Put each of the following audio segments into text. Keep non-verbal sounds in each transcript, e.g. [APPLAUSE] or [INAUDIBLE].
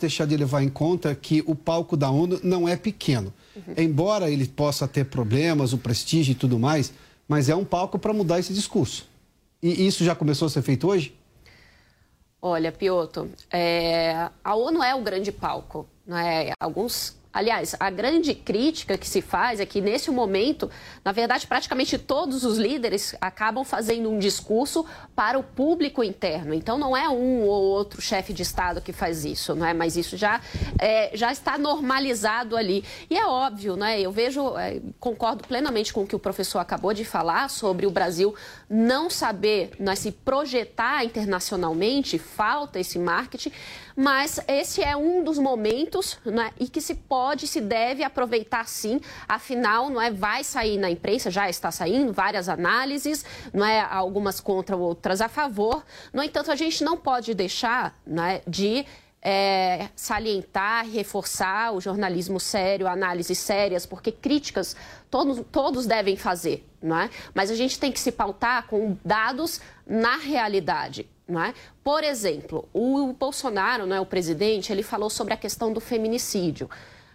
Deixar de levar em conta que o palco da ONU não é pequeno. Uhum. Embora ele possa ter problemas, o prestígio e tudo mais, mas é um palco para mudar esse discurso. E isso já começou a ser feito hoje? Olha, Pioto, é, a ONU é o grande palco. Né? Alguns Aliás, a grande crítica que se faz é que, nesse momento, na verdade, praticamente todos os líderes acabam fazendo um discurso para o público interno. Então, não é um ou outro chefe de Estado que faz isso, não é? mas isso já, é, já está normalizado ali. E é óbvio, né? eu vejo, é, concordo plenamente com o que o professor acabou de falar sobre o Brasil não saber né, se projetar internacionalmente, falta esse marketing mas esse é um dos momentos né, e que se pode, se deve aproveitar sim, afinal, não é, vai sair na imprensa, já está saindo várias análises, não é, algumas contra, outras a favor. No entanto, a gente não pode deixar né, de é, salientar, reforçar o jornalismo sério, análises sérias, porque críticas todos, todos devem fazer, não é? Mas a gente tem que se pautar com dados na realidade. É? Por exemplo, o Bolsonaro, não é, o presidente, ele falou sobre a questão do feminicídio.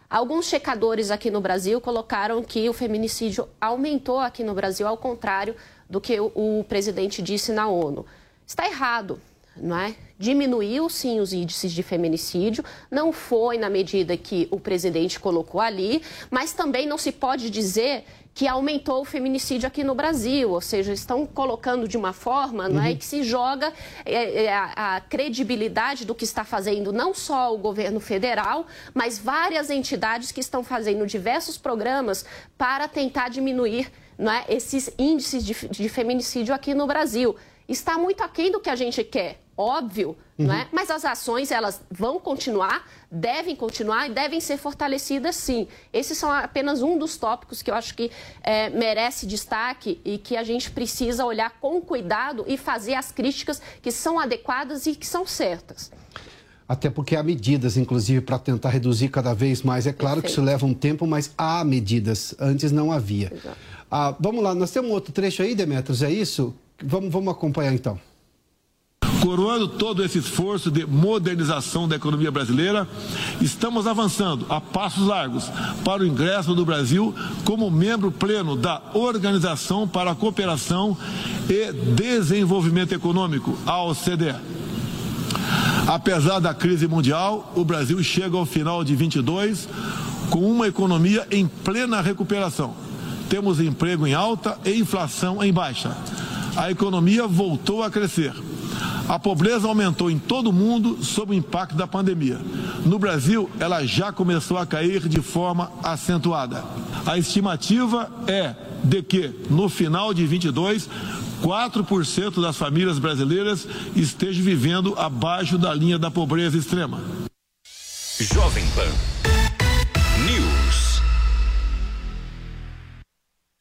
Alguns checadores aqui no Brasil colocaram que o feminicídio aumentou aqui no Brasil, ao contrário do que o, o presidente disse na ONU. Está errado, não é? Diminuiu sim os índices de feminicídio, não foi na medida que o presidente colocou ali, mas também não se pode dizer que aumentou o feminicídio aqui no Brasil, ou seja, estão colocando de uma forma uhum. não é, que se joga é, é, a, a, credibilidade do que está fazendo não só o governo federal, mas várias entidades que estão fazendo diversos programas para tentar diminuir não é, esses índices de, de feminicídio aqui no Brasil. Está muito aquém do que a gente quer óbvio, uhum. não é? Mas as ações elas vão continuar, devem continuar e devem ser fortalecidas sim. Esses são apenas um dos tópicos que eu acho que é, merece destaque e que a gente precisa olhar com cuidado e fazer as críticas que são adequadas e que são certas. Até porque há medidas, inclusive, para tentar reduzir cada vez mais. É claro Perfeito. que isso leva um tempo, mas há medidas. Antes não havia. Ah, vamos lá, nós temos um outro trecho aí, Demetrios, é isso? Vamos, vamos acompanhar então. Coroando todo esse esforço de modernização da economia brasileira, estamos avançando a passos largos para o ingresso do Brasil como membro pleno da Organização para a Cooperação e Desenvolvimento Econômico, a OCDE. Apesar da crise mundial, o Brasil chega ao final de 22 com uma economia em plena recuperação. Temos emprego em alta e inflação em baixa. A economia voltou a crescer a pobreza aumentou em todo o mundo sob o impacto da pandemia. No Brasil, ela já começou a cair de forma acentuada. A estimativa é de que, no final de 22, 4% das famílias brasileiras estejam vivendo abaixo da linha da pobreza extrema. Jovem Pan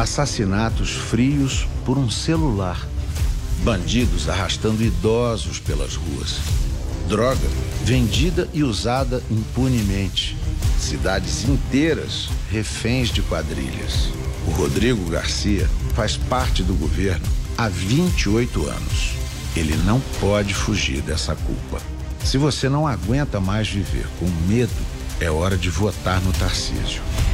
Assassinatos frios por um celular. Bandidos arrastando idosos pelas ruas. Droga vendida e usada impunemente. Cidades inteiras reféns de quadrilhas. O Rodrigo Garcia faz parte do governo há 28 anos. Ele não pode fugir dessa culpa. Se você não aguenta mais viver com medo, é hora de votar no Tarcísio.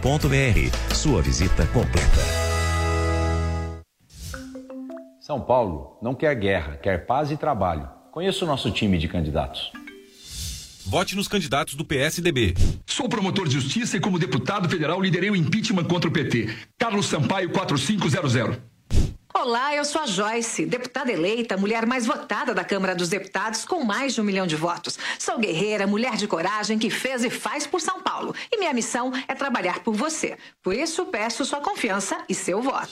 gruposalavip.com.br. Sua visita completa. São Paulo não quer guerra, quer paz e trabalho. Conheça o nosso time de candidatos. Vote nos candidatos do PSDB. Sou promotor de justiça e, como deputado federal, liderei o impeachment contra o PT. Carlos Sampaio 4500. Olá, eu sou a Joyce, deputada eleita, mulher mais votada da Câmara dos Deputados, com mais de um milhão de votos. Sou guerreira, mulher de coragem que fez e faz por São Paulo. E minha missão é trabalhar por você. Por isso, peço sua confiança e seu voto.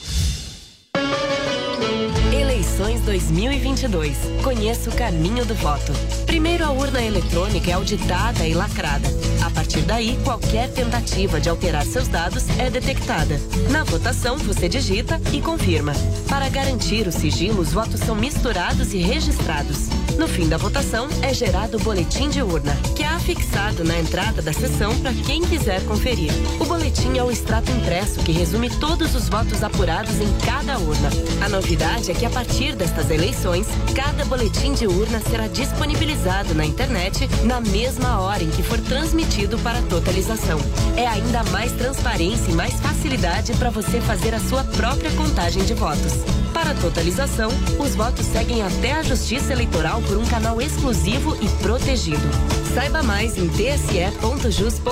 Eleições 2022. Conheça o caminho do voto. Primeiro, a urna eletrônica é auditada e lacrada. A partir daí, qualquer tentativa de alterar seus dados é detectada. Na votação, você digita e confirma. Para garantir o sigilo, os votos são misturados e registrados. No fim da votação, é gerado o boletim de urna, que é afixado na entrada da sessão para quem quiser conferir. O boletim é o extrato impresso que resume todos os votos apurados em cada urna. A novidade é que a partir destas eleições, cada boletim de urna será disponibilizado na internet na mesma hora em que for transmitido para totalização. É ainda mais transparência e mais facilidade para você fazer a sua própria contagem de votos. Para a totalização, os votos seguem até a Justiça Eleitoral por um canal exclusivo e protegido. Saiba mais em tse.jus.br.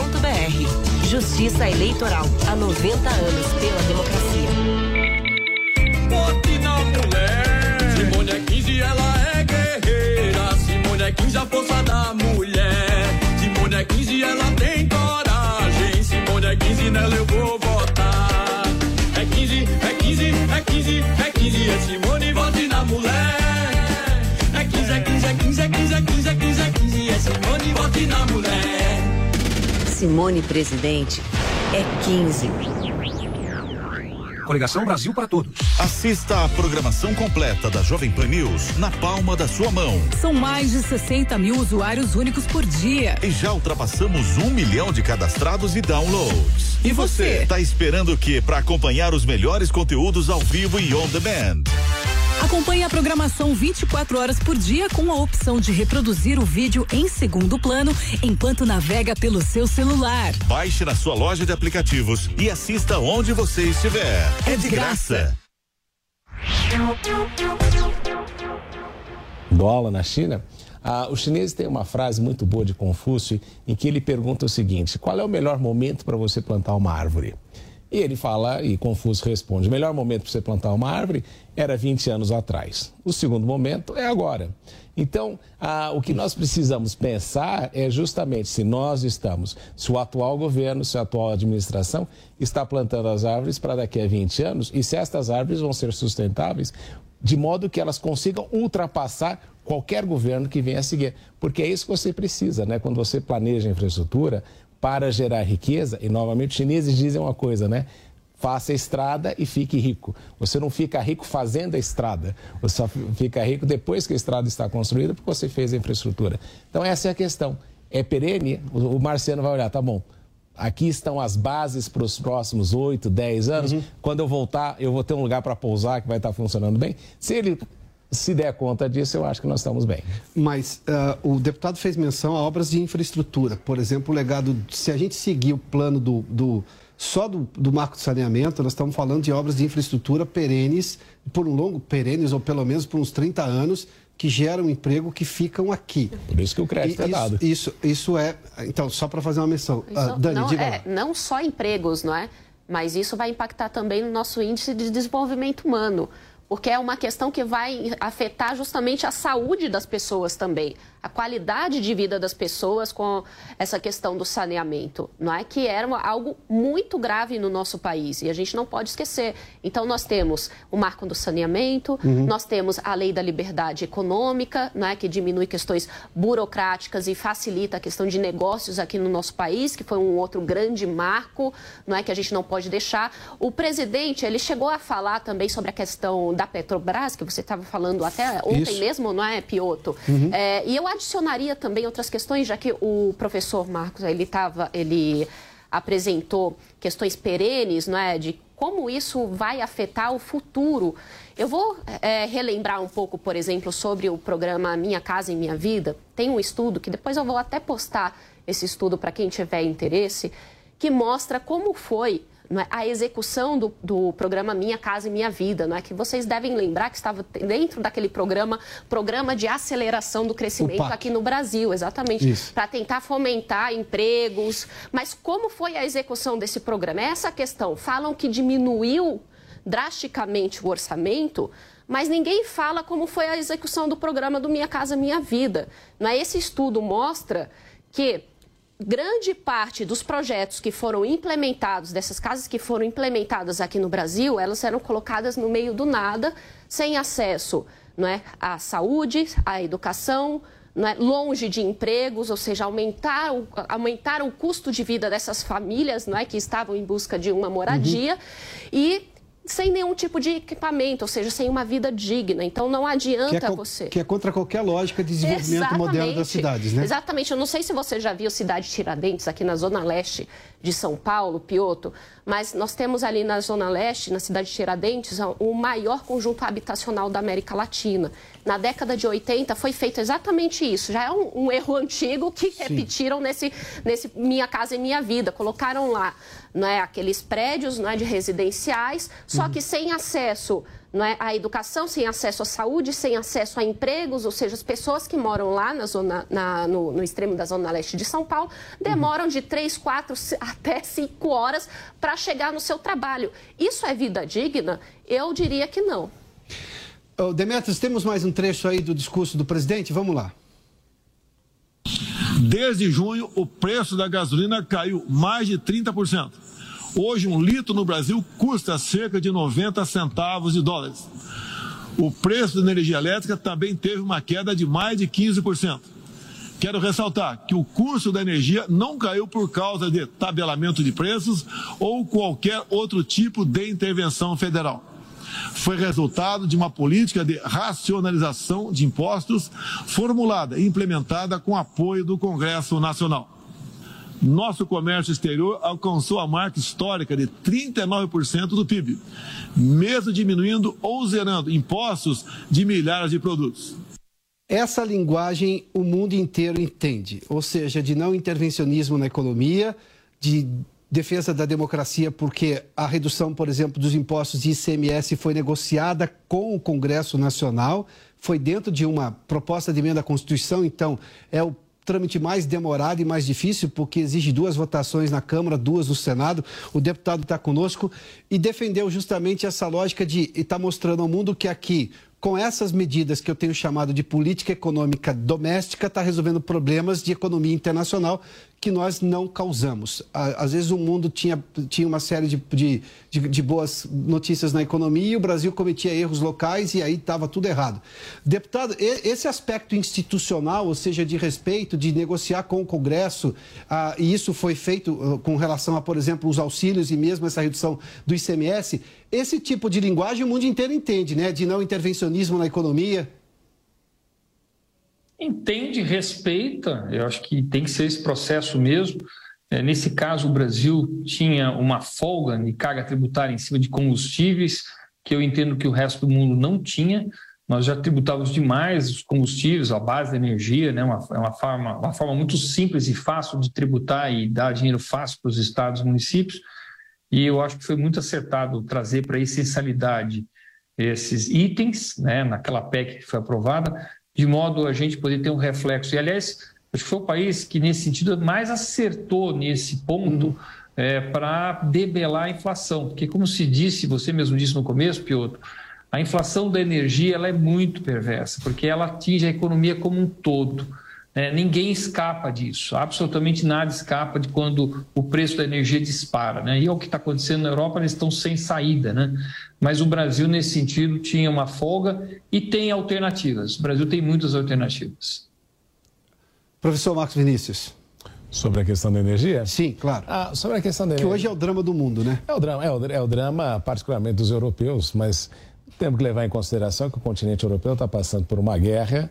Justiça Eleitoral. Há 90 anos pela democracia. Vote na mulher. Simone 15, ela é guerreira. Simone é 15, a força da mulher. Simone é 15, ela tem coragem. Simone é 15, nela eu vou votar. É 15, é 15, é 15, é 15, é Simone, vote na mulher. É 15, é 15, é 15, é 15, é 15, é 15, é 15, é Simone, vote na mulher. Simone Presidente é 15. Coligação Brasil para Todos. Assista a programação completa da Jovem Pan News na palma da sua mão. São mais de 60 mil usuários únicos por dia. E já ultrapassamos um milhão de cadastrados e downloads. E você? Tá esperando o que para acompanhar os melhores conteúdos ao vivo e on demand? Acompanhe a programação 24 horas por dia com a opção de reproduzir o vídeo em segundo plano enquanto navega pelo seu celular. Baixe na sua loja de aplicativos e assista onde você estiver. É de graça. Dólar na China. Ah, os chineses têm uma frase muito boa de Confúcio em que ele pergunta o seguinte: qual é o melhor momento para você plantar uma árvore? E ele fala, e Confúcio responde: o melhor momento para você plantar uma árvore era 20 anos atrás. O segundo momento é agora. Então, ah, o que nós precisamos pensar é justamente se nós estamos, se o atual governo, se a atual administração está plantando as árvores para daqui a 20 anos e se estas árvores vão ser sustentáveis de modo que elas consigam ultrapassar qualquer governo que venha a seguir. Porque é isso que você precisa, né? Quando você planeja infraestrutura para gerar riqueza, e novamente os chineses dizem uma coisa, né? Faça estrada e fique rico. Você não fica rico fazendo a estrada, você só fica rico depois que a estrada está construída porque você fez a infraestrutura. Então essa é a questão. É perene, o Marciano vai olhar, tá bom, aqui estão as bases para os próximos 8, 10 anos. Uhum. Quando eu voltar, eu vou ter um lugar para pousar que vai estar funcionando bem. Se ele se der conta disso, eu acho que nós estamos bem. Mas uh, o deputado fez menção a obras de infraestrutura. Por exemplo, o legado, se a gente seguir o plano do, do só do, do, marco de saneamento, nós estamos falando de obras de infraestrutura perenes, por um longo, perenes, ou pelo menos por uns 30 anos, que geram emprego que ficam aqui. Por isso que o crédito e, é dado. Isso, isso é. Então, só para fazer uma menção. Uh, Dani, não, diga é, lá. não só empregos, não é? Mas isso vai impactar também no nosso índice de desenvolvimento humano porque é uma questão que vai afetar justamente a saúde das pessoas também. A qualidade de vida das pessoas com essa questão do saneamento, não é que era algo muito grave no nosso país e a gente não pode esquecer. Então nós temos o marco do saneamento, uhum. nós temos a lei da liberdade econômica, não é que diminui questões burocráticas e facilita a questão de negócios aqui no nosso país, que foi um outro grande marco, não é que a gente não pode deixar. O presidente ele chegou a falar também sobre a questão da Petrobras, que você estava falando até ontem Isso. mesmo, não é, Pioto? Uhum. É, e eu adicionaria também outras questões, já que o professor Marcos ele estava, ele apresentou questões perenes, não é, de como isso vai afetar o futuro. Eu vou é, relembrar um pouco, por exemplo, sobre o programa Minha Casa e Minha Vida. Tem um estudo que depois eu vou até postar esse estudo para quem tiver interesse, que mostra como foi é? a execução do, do, programa Minha Casa e Minha Vida, não é? que vocês devem lembrar que estava dentro daquele programa, programa de aceleração do crescimento aqui no Brasil, exatamente, para tentar fomentar empregos. Mas como foi a execução desse programa? É essa questão. Falam que diminuiu drasticamente o orçamento, mas ninguém fala como foi a execução do programa do Minha Casa Minha Vida. Não é? Esse estudo mostra que grande parte dos projetos que foram implementados, dessas casas que foram implementadas aqui no Brasil, elas eram colocadas no meio do nada, sem acesso não é, à saúde, à educação, é, longe de empregos, ou seja, aumentar o, aumentar o custo de vida dessas famílias não é, que estavam em busca de uma moradia. Uhum. E sem nenhum tipo de equipamento, ou seja, sem uma vida digna. Então não adianta que é você. Que é contra qualquer lógica de desenvolvimento Exatamente. moderno das cidades, né? Exatamente. Eu não sei se você já viu Cidade Tiradentes aqui na Zona Leste de São Paulo, Pioto, mas nós temos ali na Zona Leste, na cidade de Tiradentes, o maior conjunto habitacional da América Latina. Na década de 80 foi feito exatamente isso. Já é um, um erro antigo que Sim. repetiram nesse, nesse Minha Casa e Minha Vida. Colocaram lá não é, aqueles prédios não é, de residenciais, só uhum. que sem acesso não é, à educação, sem acesso à saúde, sem acesso a empregos, ou seja, as pessoas que moram lá na zona, na, no, no, extremo da zona leste de São Paulo demoram uhum. de três, quatro [LAUGHS] até cinco horas para chegar no seu trabalho. Isso é vida digna? Eu diria que não. Oh, Demetrios, temos mais um trecho aí do discurso do presidente? Vamos lá. Desde junho, o preço da gasolina caiu mais de 30%. Hoje, um litro no Brasil custa cerca de 90 centavos de dólares. O preço da energia elétrica também teve uma queda de mais de 15%. Quero ressaltar que o custo da energia não caiu por causa de tabelamento de preços ou qualquer outro tipo de intervenção federal foi resultado de uma política de racionalização de impostos formulada e implementada com apoio do Congresso Nacional. Nosso comércio exterior alcançou a marca histórica de 39% do PIB, mesmo diminuindo ou zerando impostos de milhares de produtos. Essa linguagem o mundo inteiro entende, ou seja, de não intervencionismo na economia, de defesa da democracia, porque a redução, por exemplo, dos impostos de ICMS foi negociada com o Congresso Nacional, foi dentro de uma proposta de emenda à Constituição, então é o trâmite mais demorado e mais difícil, porque exige duas votações na Câmara, duas no Senado. O deputado está conosco e defendeu justamente essa lógica de estar tá mostrando ao mundo que aqui com essas medidas que eu tenho chamado de política econômica doméstica, está resolvendo problemas de economia internacional que nós não causamos. Às vezes o mundo tinha, tinha uma série de, de, de, de boas notícias na economia e o Brasil cometia erros locais e aí estava tudo errado. Deputado, esse aspecto institucional, ou seja, de respeito, de negociar com o Congresso, ah, e isso foi feito ah, com relação a, por exemplo, os auxílios e mesmo essa redução do ICMS, esse tipo de linguagem o mundo inteiro entende, né? De não intervencionismo na economia. Entende, respeita. Eu acho que tem que ser esse processo mesmo. É, nesse caso, o Brasil tinha uma folga de carga tributária em cima de combustíveis, que eu entendo que o resto do mundo não tinha. Nós já tributávamos demais os combustíveis, a base da energia, né? uma, é uma, forma, uma forma muito simples e fácil de tributar e dar dinheiro fácil para os estados e municípios. E eu acho que foi muito acertado trazer para a essencialidade esses itens, né, naquela PEC que foi aprovada, de modo a gente poder ter um reflexo. E, aliás, acho que foi o país que, nesse sentido, mais acertou nesse ponto uhum. é, para debelar a inflação. Porque, como se disse, você mesmo disse no começo, Piotr, a inflação da energia ela é muito perversa, porque ela atinge a economia como um todo. É, ninguém escapa disso, absolutamente nada escapa de quando o preço da energia dispara. Né? E é o que está acontecendo na Europa, eles estão sem saída. Né? Mas o Brasil, nesse sentido, tinha uma folga e tem alternativas. O Brasil tem muitas alternativas. Professor Marcos Vinícius. Sobre a questão da energia? Sim, claro. Ah, sobre a questão da que energia. Que hoje é o drama do mundo, né? É o drama, é o, é o drama particularmente dos europeus, mas temos que levar em consideração que o continente europeu está passando por uma guerra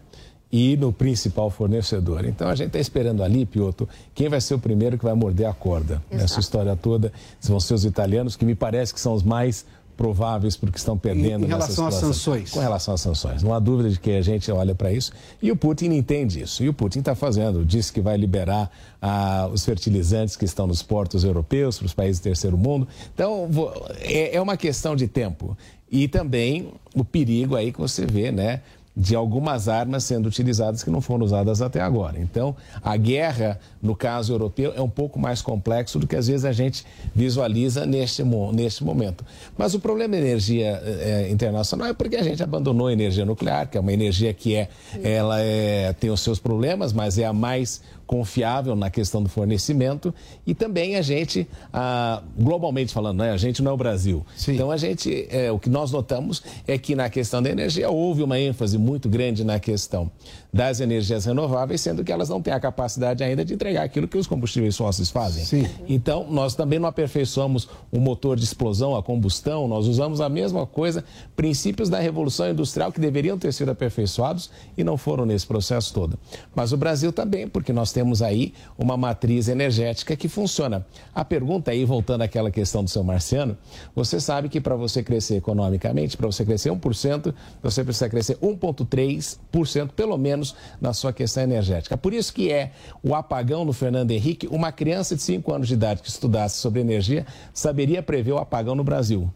e no principal fornecedor. Então a gente está esperando ali, Piotr, quem vai ser o primeiro que vai morder a corda Exato. nessa história toda. Vão ser os italianos, que me parece que são os mais prováveis porque estão perdendo em, em relação às sanções. Com relação às sanções. Não há dúvida de que a gente olha para isso. E o Putin entende isso. E o Putin está fazendo. Disse que vai liberar ah, os fertilizantes que estão nos portos europeus para os países do terceiro mundo. Então, vou, é, é uma questão de tempo. E também o perigo aí que você vê, né? De algumas armas sendo utilizadas que não foram usadas até agora. Então, a guerra, no caso europeu, é um pouco mais complexo do que às vezes a gente visualiza neste, neste momento. Mas o problema da energia é, internacional é porque a gente abandonou a energia nuclear, que é uma energia que é, ela é, tem os seus problemas, mas é a mais confiável na questão do fornecimento e também a gente, ah, globalmente falando, né, a gente não é o Brasil. Sim. Então a gente, é, o que nós notamos é que na questão da energia houve uma ênfase muito grande na questão das energias renováveis, sendo que elas não têm a capacidade ainda de entregar aquilo que os combustíveis fósseis fazem. Sim. Então nós também não aperfeiçoamos o motor de explosão, a combustão, nós usamos a mesma coisa, princípios da revolução industrial que deveriam ter sido aperfeiçoados e não foram nesse processo todo. Mas o Brasil também, porque nós temos aí uma matriz energética que funciona. A pergunta aí, voltando àquela questão do seu Marciano, você sabe que para você crescer economicamente, para você crescer 1%, você precisa crescer 1,3% pelo menos na sua questão energética. Por isso que é o apagão no Fernando Henrique, uma criança de 5 anos de idade que estudasse sobre energia saberia prever o apagão no Brasil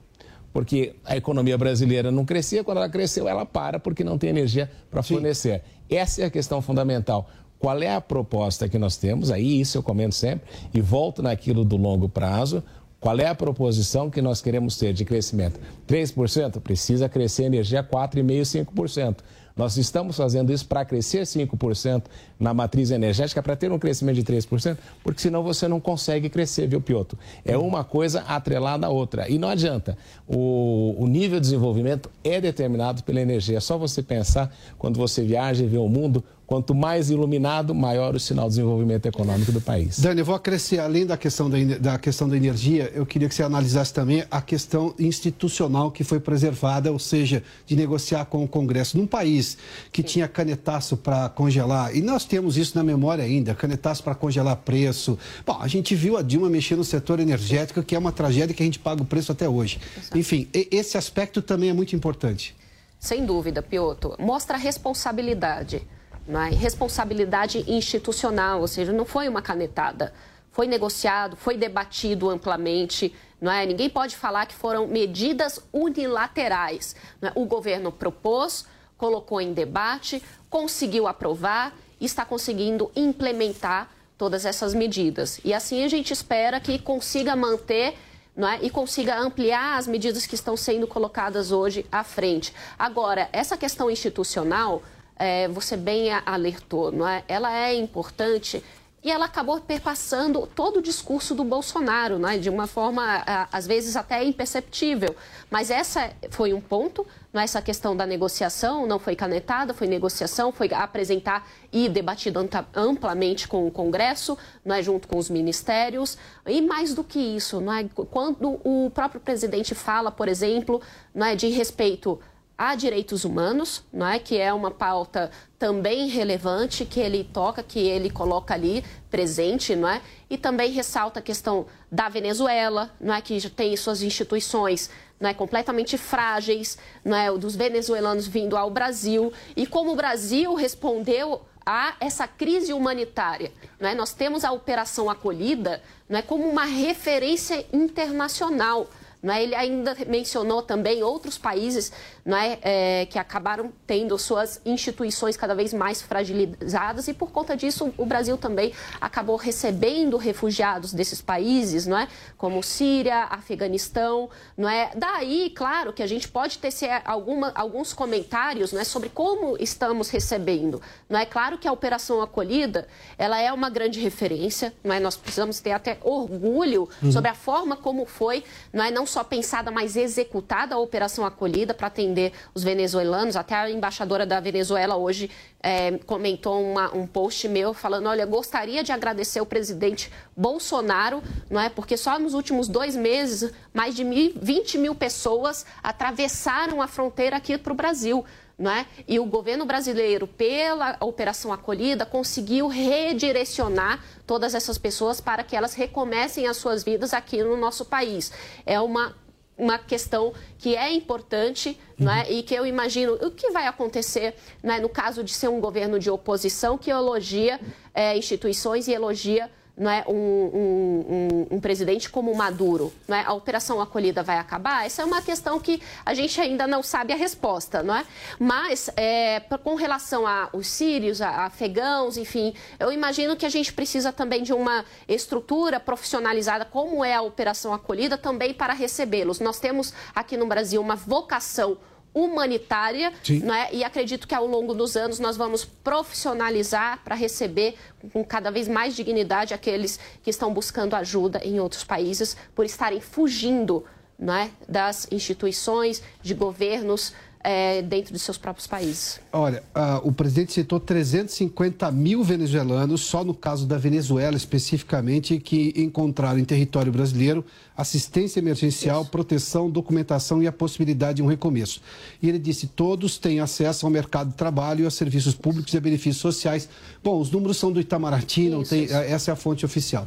porque a economia brasileira não crescia, quando ela cresceu, ela para porque não tem energia para fornecer. Essa é a questão fundamental. Qual é a proposta que nós temos? Aí isso eu comento sempre e volto naquilo do longo prazo. Qual é a proposição que nós queremos ter de crescimento? 3%? Precisa crescer a energia 4,5%, 5%. Nós estamos fazendo isso para crescer 5% na matriz energética, para ter um crescimento de 3%, porque senão você não consegue crescer, viu, Piotr? É uma coisa atrelada à outra. E não adianta. O, o nível de desenvolvimento é determinado pela energia. É só você pensar quando você viaja e vê o mundo, Quanto mais iluminado, maior o sinal de desenvolvimento econômico do país. Dani, eu vou acrescer, além da questão da, da, questão da energia, eu queria que você analisasse também a questão institucional que foi preservada, ou seja, de negociar com o Congresso. Num país que tinha canetaço para congelar, e nós temos isso na memória ainda, canetaço para congelar preço. Bom, a gente viu a Dilma mexer no setor energético, que é uma tragédia que a gente paga o preço até hoje. Enfim, esse aspecto também é muito importante. Sem dúvida, Piotr. Mostra a responsabilidade né? responsabilidade institucional, ou seja, não foi uma canetada. Foi negociado, foi debatido amplamente. Não é? Ninguém pode falar que foram medidas unilaterais. É? O governo propôs, colocou em debate, conseguiu aprovar e está conseguindo implementar todas essas medidas. E assim a gente espera que consiga manter é? e consiga ampliar as medidas que estão sendo colocadas hoje à frente. Agora, essa questão institucional é, você bem alertou, não é? ela é importante e ela acabou perpassando todo o discurso do Bolsonaro, né? de uma forma, às vezes, até imperceptível. Mas essa foi um ponto, não é? essa questão da negociação não foi canetada, foi negociação, foi apresentar e debatido amplamente com o Congresso, não é? junto com os ministérios. E mais do que isso, não é? quando o próprio presidente fala, por exemplo, não é? de respeito a direitos humanos, não é? que é uma pauta também relevante que ele toca, que ele coloca ali presente, não é? E também ressalta a questão da Venezuela, não é? que tem suas instituições não é? completamente frágeis, não é? dos venezuelanos vindo ao Brasil e como o Brasil respondeu a essa crise humanitária. Não é? Nós temos a Operação Acolhida não é? como uma referência internacional Não é? Ele ainda mencionou também outros países não é? é que acabaram tendo suas instituições cada vez mais fragilizadas e por conta disso o Brasil também acabou recebendo refugiados desses países, não é? como Síria, Afeganistão. Não é? Daí, claro, que a gente pode ter alguma, alguns comentários não é? sobre como estamos recebendo. Não é claro que a Operação Acolhida ela é uma grande referência, não é? nós precisamos ter até orgulho uhum. sobre a forma como foi, não é não só pensada, mas executada a Operação Acolhida para atender os venezuelanos. Até a embaixadora da Venezuela hoje é, comentou uma, um post meu falando: olha, gostaria de agradecer o presidente Bolsonaro, não é? Porque só nos últimos dois meses mais de mil, 20 mil pessoas atravessaram a fronteira aqui para o Brasil. Não é? E o governo brasileiro, pela Operação Acolhida, conseguiu redirecionar todas essas pessoas para que elas recomecem as suas vidas aqui no nosso país. É uma uma questão que é importante uhum. né, e que eu imagino o que vai acontecer né, no caso de ser um governo de oposição que elogia é, instituições e elogia não é, um, um, um, um, presidente como Maduro, não é, a operação acolhida vai acabar? Essa é uma questão que a gente ainda não sabe a resposta, não é? Mas é, com relação aos sírios, a, afegãos, enfim, eu imagino que a gente precisa também de uma estrutura profissionalizada, como é a operação acolhida, também para recebê-los. Nós temos aqui no Brasil uma vocação humanitária, né? e acredito que ao longo dos anos nós vamos profissionalizar para receber com cada vez mais dignidade aqueles que estão buscando ajuda em outros países por estarem fugindo né, das instituições, de governos é, dentro de seus próprios países. Olha, uh, o presidente citou 350 mil venezuelanos, só no caso da Venezuela especificamente, que encontraram em território brasileiro assistência emergencial, Isso. proteção, documentação e a possibilidade de um recomeço. E ele disse: todos têm acesso ao mercado de trabalho, a serviços públicos e a benefícios sociais. Bom, os números são do Itamaraty, não isso, tem, isso. essa é a fonte oficial.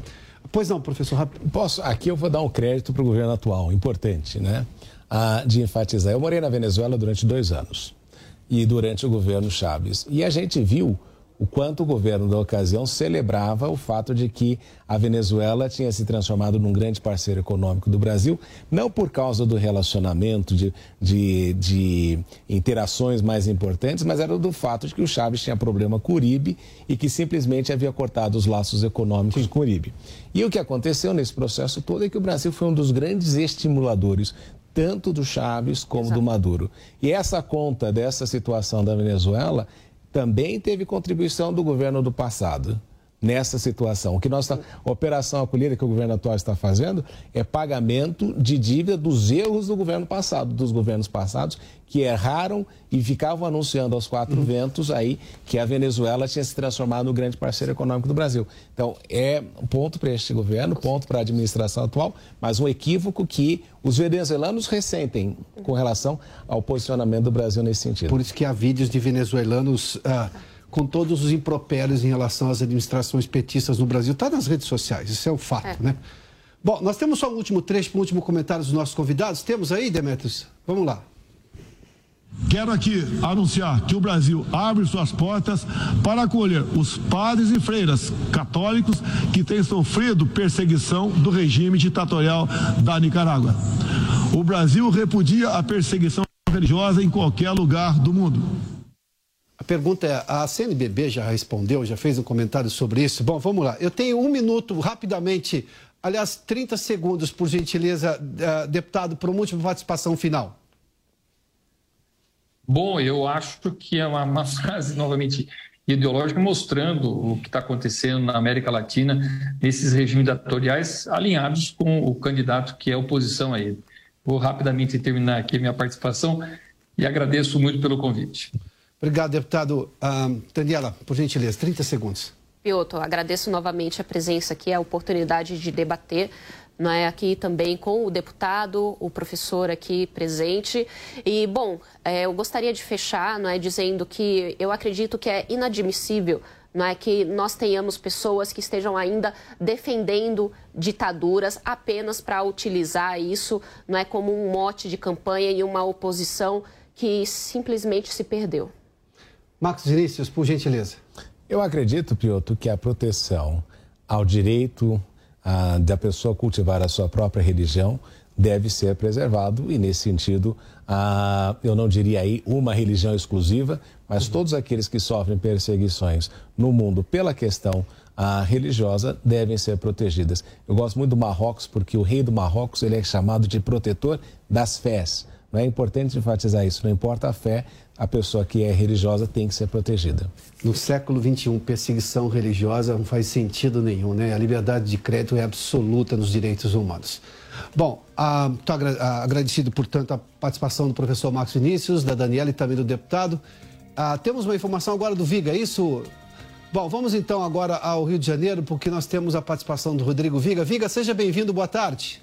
Pois não, professor. Posso? Aqui eu vou dar um crédito para o governo atual, importante, né? De enfatizar. Eu morei na Venezuela durante dois anos e durante o governo Chaves. E a gente viu o quanto o governo da ocasião celebrava o fato de que a Venezuela tinha se transformado num grande parceiro econômico do Brasil, não por causa do relacionamento, de, de, de interações mais importantes, mas era do fato de que o Chaves tinha problema com o Uribe e que simplesmente havia cortado os laços econômicos com o Uribe. E o que aconteceu nesse processo todo é que o Brasil foi um dos grandes estimuladores tanto do Chaves como Exato. do Maduro. E essa conta dessa situação da Venezuela também teve contribuição do governo do passado nessa situação. O que nossa operação acolhida que o governo atual está fazendo é pagamento de dívida dos erros do governo passado, dos governos passados que erraram e ficavam anunciando aos quatro uhum. ventos aí que a Venezuela tinha se transformado no grande parceiro econômico do Brasil. Então, é um ponto para este governo, ponto para a administração atual, mas um equívoco que os venezuelanos ressentem com relação ao posicionamento do Brasil nesse sentido. Por isso que há vídeos de venezuelanos... Uh com todos os impropérios em relação às administrações petistas no Brasil. Está nas redes sociais, isso é um fato, é. né? Bom, nós temos só um último trecho para um último comentário dos nossos convidados. Temos aí, Demetrios? Vamos lá. Quero aqui anunciar que o Brasil abre suas portas para acolher os padres e freiras católicos que têm sofrido perseguição do regime ditatorial da Nicarágua. O Brasil repudia a perseguição religiosa em qualquer lugar do mundo. A pergunta é: a CNBB já respondeu, já fez um comentário sobre isso? Bom, vamos lá. Eu tenho um minuto, rapidamente, aliás, 30 segundos, por gentileza, uh, deputado, para uma última participação final. Bom, eu acho que é uma, uma [LAUGHS] frase, novamente, ideológica, mostrando o que está acontecendo na América Latina, nesses regimes ditatoriais alinhados com o candidato que é oposição a ele. Vou rapidamente terminar aqui minha participação e agradeço muito pelo convite. Obrigado, deputado. Uh, Daniela, por gentileza, 30 segundos. Piotr, agradeço novamente a presença aqui, a oportunidade de debater não é, aqui também com o deputado, o professor aqui presente. E, bom, é, eu gostaria de fechar não é, dizendo que eu acredito que é inadmissível não é que nós tenhamos pessoas que estejam ainda defendendo ditaduras apenas para utilizar isso não é como um mote de campanha e uma oposição que simplesmente se perdeu. Marcos Vinícius, por gentileza. Eu acredito, Piotr, que a proteção ao direito ah, da pessoa cultivar a sua própria religião deve ser preservado e, nesse sentido, a, eu não diria aí uma religião exclusiva, mas todos aqueles que sofrem perseguições no mundo pela questão a religiosa devem ser protegidas. Eu gosto muito do Marrocos porque o rei do Marrocos ele é chamado de protetor das fés. Não é importante enfatizar isso. Não importa a fé, a pessoa que é religiosa tem que ser protegida. No século XXI, perseguição religiosa não faz sentido nenhum, né? A liberdade de crédito é absoluta nos direitos humanos. Bom, estou ah, agradecido, portanto, a participação do professor Marcos Vinícius, da Daniela e também do deputado. Ah, temos uma informação agora do Viga, é isso? Bom, vamos então agora ao Rio de Janeiro, porque nós temos a participação do Rodrigo Viga. Viga, seja bem-vindo, boa tarde.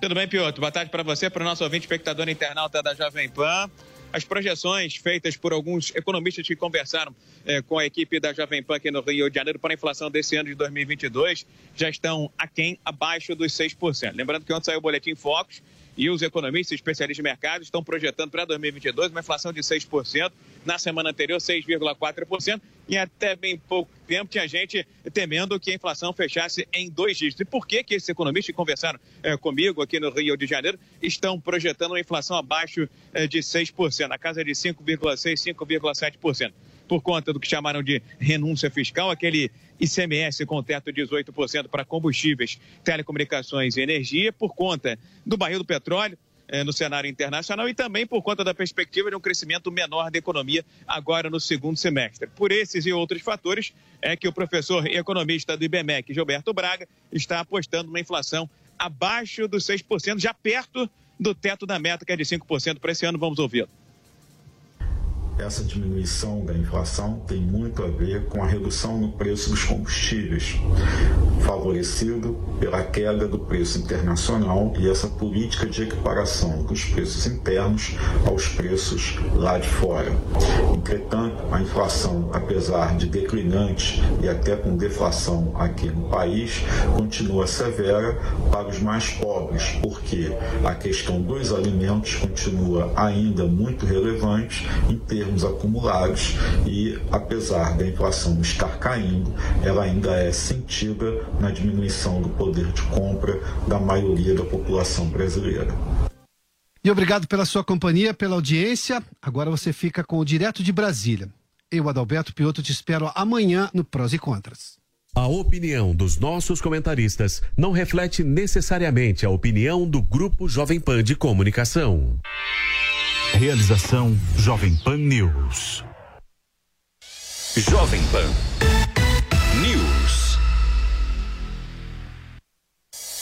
Tudo bem, Piotr? Boa tarde para você, para o nosso ouvinte espectador internauta da Jovem Pan. As projeções feitas por alguns economistas que conversaram eh, com a equipe da Jovem Pan aqui no Rio de Janeiro para a inflação desse ano de 2022 já estão aquém, abaixo dos 6%. Lembrando que ontem saiu o boletim Focus e os economistas especialistas de mercado estão projetando para 2022 uma inflação de 6%, na semana anterior 6,4%, e até bem pouco tempo tinha gente temendo que a inflação fechasse em dois dígitos. E por que, que esses economistas que conversaram é, comigo aqui no Rio de Janeiro estão projetando uma inflação abaixo é, de 6%, na casa de 5,6%, 5,7%? por conta do que chamaram de renúncia fiscal, aquele ICMS com teto de 18% para combustíveis, telecomunicações e energia, por conta do barril do petróleo, eh, no cenário internacional e também por conta da perspectiva de um crescimento menor da economia agora no segundo semestre. Por esses e outros fatores é que o professor e economista do IBMEC, Gilberto Braga, está apostando uma inflação abaixo dos 6%, já perto do teto da meta, que é de 5% para esse ano. Vamos ouvi-lo essa diminuição da inflação tem muito a ver com a redução no preço dos combustíveis, favorecido pela queda do preço internacional e essa política de equiparação dos preços internos aos preços lá de fora. Entretanto, a inflação, apesar de declinante e até com deflação aqui no país, continua severa para os mais pobres, porque a questão dos alimentos continua ainda muito relevante em termos termos acumulados e, apesar da inflação estar caindo, ela ainda é sentida na diminuição do poder de compra da maioria da população brasileira. E obrigado pela sua companhia, pela audiência. Agora você fica com o Direto de Brasília. Eu, Adalberto Piotto, te espero amanhã no Prós e Contras. A opinião dos nossos comentaristas não reflete necessariamente a opinião do Grupo Jovem Pan de Comunicação. Realização Jovem Pan News. Jovem Pan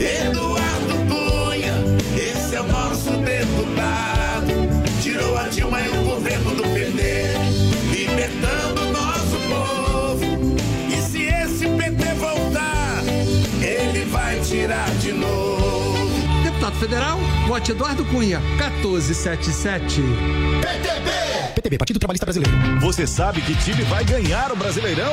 Eduardo Cunha, esse é o nosso deputado. Tirou a Dilma e o governo do PT, libertando o nosso povo. E se esse PT voltar, ele vai tirar de novo. Deputado Federal, vote Eduardo Cunha, 1477. PTB! PTB, Partido Trabalhista Brasileiro. Você sabe que time vai ganhar o Brasileirão?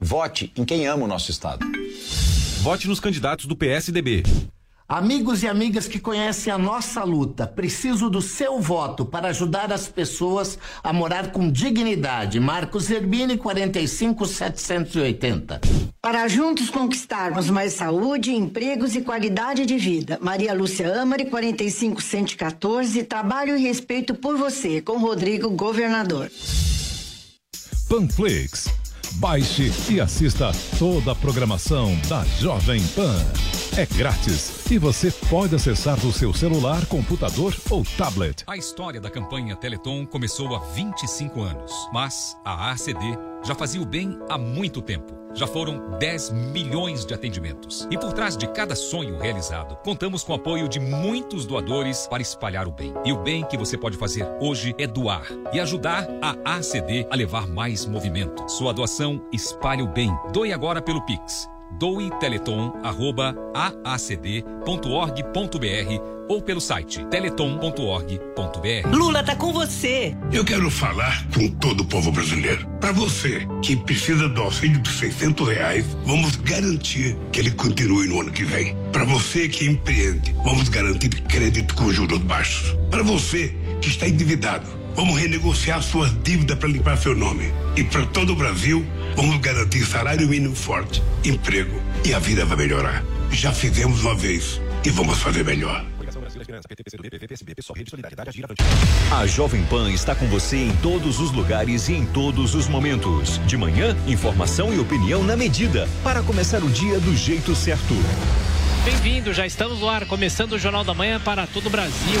Vote em quem ama o nosso estado. Vote nos candidatos do PSDB. Amigos e amigas que conhecem a nossa luta, preciso do seu voto para ajudar as pessoas a morar com dignidade. Marcos Herbini, 45780. Para juntos conquistarmos mais saúde, empregos e qualidade de vida. Maria Lúcia Amari, 45114. Trabalho e respeito por você, com Rodrigo Governador. Panflix. Baixe e assista toda a programação da Jovem Pan. É grátis e você pode acessar do seu celular, computador ou tablet. A história da campanha Teleton começou há 25 anos, mas a ACD já fazia o bem há muito tempo. Já foram 10 milhões de atendimentos. E por trás de cada sonho realizado, contamos com o apoio de muitos doadores para espalhar o bem. E o bem que você pode fazer hoje é doar e ajudar a ACD a levar mais movimento. Sua doação espalha o bem. Doe agora pelo Pix doeteleton.aacd.org.br ou pelo site teleton.org.br. Lula tá com você. Eu quero falar com todo o povo brasileiro. Para você que precisa do auxílio de 600 reais, vamos garantir que ele continue no ano que vem. Para você que empreende, vamos garantir crédito com juros baixos. Para você que está endividado, Vamos renegociar suas dívidas para limpar seu nome. E para todo o Brasil, vamos garantir salário mínimo forte, emprego e a vida vai melhorar. Já fizemos uma vez e vamos fazer melhor. A Jovem Pan está com você em todos os lugares e em todos os momentos. De manhã, informação e opinião na medida para começar o dia do jeito certo. Bem-vindo, já estamos no ar, começando o Jornal da Manhã para todo o Brasil.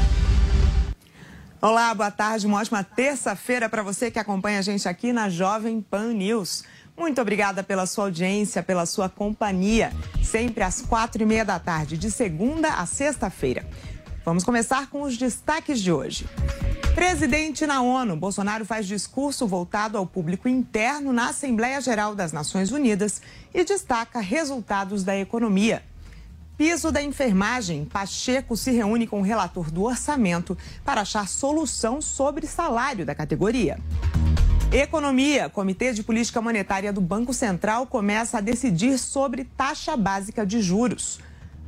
Olá, boa tarde, uma ótima terça-feira para você que acompanha a gente aqui na Jovem Pan News. Muito obrigada pela sua audiência, pela sua companhia, sempre às quatro e meia da tarde, de segunda a sexta-feira. Vamos começar com os destaques de hoje. Presidente na ONU, Bolsonaro faz discurso voltado ao público interno na Assembleia Geral das Nações Unidas e destaca resultados da economia. Piso da enfermagem, Pacheco se reúne com o relator do orçamento para achar solução sobre salário da categoria. Economia, Comitê de Política Monetária do Banco Central começa a decidir sobre taxa básica de juros.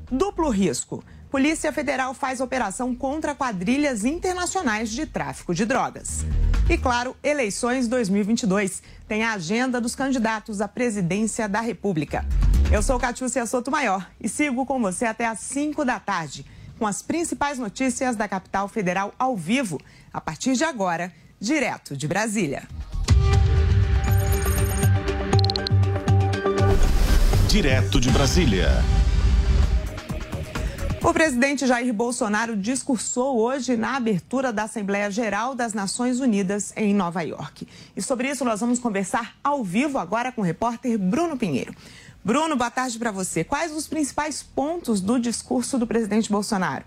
Duplo risco. Polícia Federal faz operação contra quadrilhas internacionais de tráfico de drogas. E claro, eleições 2022. Tem a agenda dos candidatos à presidência da República. Eu sou Catiúcia Soto Maior e sigo com você até às 5 da tarde, com as principais notícias da capital federal ao vivo, a partir de agora, direto de Brasília. Direto de Brasília. O presidente Jair Bolsonaro discursou hoje na abertura da Assembleia Geral das Nações Unidas em Nova York. E sobre isso nós vamos conversar ao vivo agora com o repórter Bruno Pinheiro. Bruno, boa tarde para você. Quais os principais pontos do discurso do presidente Bolsonaro?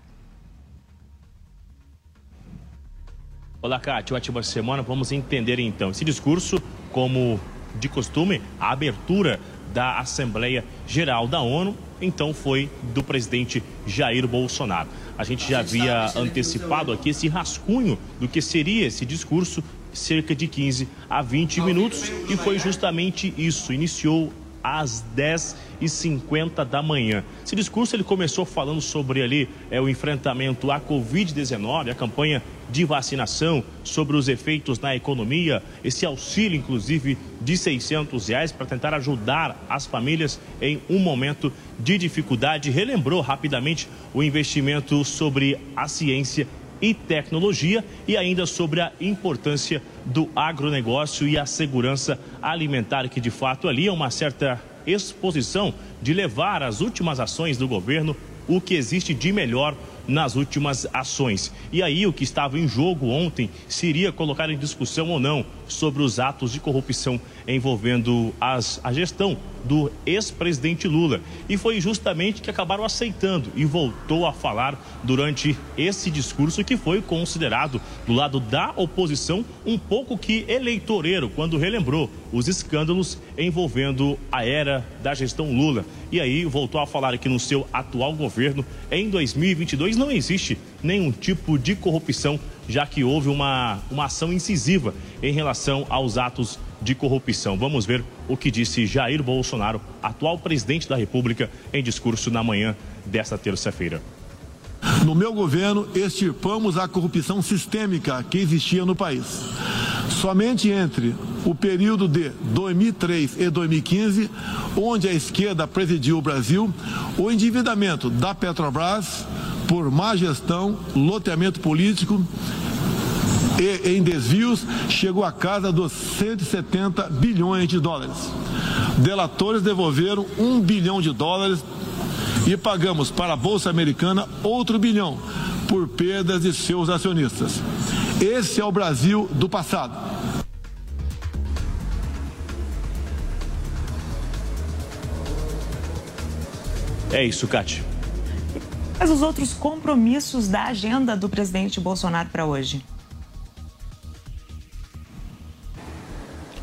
Olá, Cátia. Ótima semana. Vamos entender então esse discurso, como de costume, a abertura da Assembleia Geral da ONU, então foi do presidente Jair Bolsonaro. A gente já havia antecipado aqui esse rascunho do que seria esse discurso, cerca de 15 a 20 minutos, e foi justamente isso. Iniciou às 10h50 da manhã. Esse discurso ele começou falando sobre ali é, o enfrentamento à Covid-19, a campanha de vacinação, sobre os efeitos na economia, esse auxílio, inclusive, de 600 reais para tentar ajudar as famílias em um momento de dificuldade. Relembrou rapidamente o investimento sobre a ciência e tecnologia e ainda sobre a importância do agronegócio e a segurança alimentar, que de fato ali é uma certa exposição de levar as últimas ações do governo o que existe de melhor nas últimas ações. E aí o que estava em jogo ontem seria colocar em discussão ou não sobre os atos de corrupção envolvendo as, a gestão do ex-presidente Lula. E foi justamente que acabaram aceitando e voltou a falar durante esse discurso que foi considerado, do lado da oposição, um pouco que eleitoreiro, quando relembrou os escândalos envolvendo a era da gestão Lula. E aí voltou a falar que no seu atual governo, em 2022, não existe nenhum tipo de corrupção, já que houve uma, uma ação incisiva em relação aos atos de corrupção. Vamos ver o que disse Jair Bolsonaro, atual presidente da República, em discurso na manhã desta terça-feira. No meu governo, extirpamos a corrupção sistêmica que existia no país. Somente entre o período de 2003 e 2015, onde a esquerda presidiu o Brasil, o endividamento da Petrobras por má gestão, loteamento político e em desvios chegou à casa dos 170 bilhões de dólares. Delatores devolveram um bilhão de dólares e pagamos para a Bolsa Americana outro bilhão por perdas de seus acionistas. Esse é o Brasil do passado. É isso, Cati. Mas os outros compromissos da agenda do presidente Bolsonaro para hoje?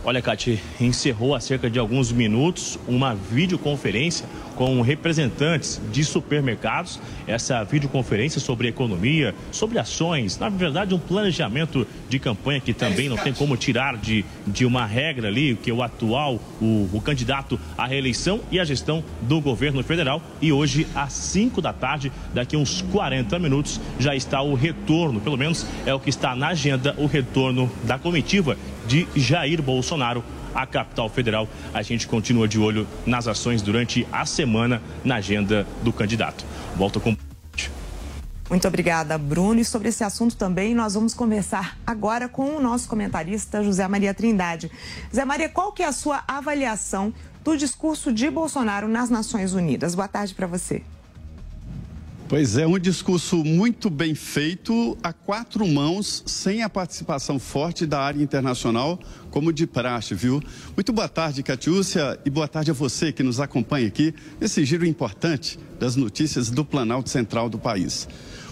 Olha, Cati, encerrou há cerca de alguns minutos uma videoconferência com representantes de supermercados. Essa videoconferência sobre economia, sobre ações, na verdade, um planejamento de campanha que também não tem como tirar de, de uma regra ali, que é o atual, o, o candidato à reeleição e a gestão do governo federal. E hoje, às 5 da tarde, daqui uns 40 minutos, já está o retorno, pelo menos é o que está na agenda, o retorno da comitiva de Jair Bolsonaro à capital federal. A gente continua de olho nas ações durante a semana na agenda do candidato. Volto com. Muito obrigada, Bruno. E sobre esse assunto também nós vamos conversar agora com o nosso comentarista José Maria Trindade. José Maria, qual que é a sua avaliação do discurso de Bolsonaro nas Nações Unidas? Boa tarde para você. Pois é, um discurso muito bem feito, a quatro mãos, sem a participação forte da área internacional, como de praxe, viu? Muito boa tarde, Catiúcia, e boa tarde a você que nos acompanha aqui nesse giro importante das notícias do Planalto Central do país.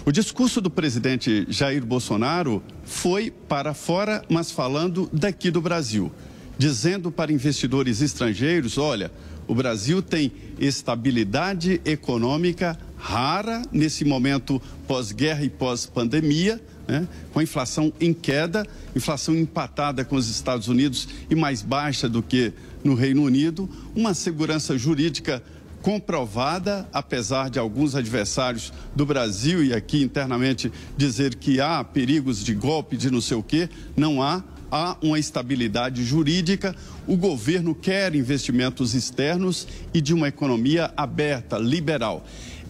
O discurso do presidente Jair Bolsonaro foi para fora, mas falando daqui do Brasil, dizendo para investidores estrangeiros: olha, o Brasil tem estabilidade econômica rara nesse momento pós-guerra e pós-pandemia, né? com a inflação em queda, inflação empatada com os Estados Unidos e mais baixa do que no Reino Unido, uma segurança jurídica comprovada, apesar de alguns adversários do Brasil e aqui internamente dizer que há perigos de golpe, de não sei o quê, não há. Há uma estabilidade jurídica, o governo quer investimentos externos e de uma economia aberta, liberal.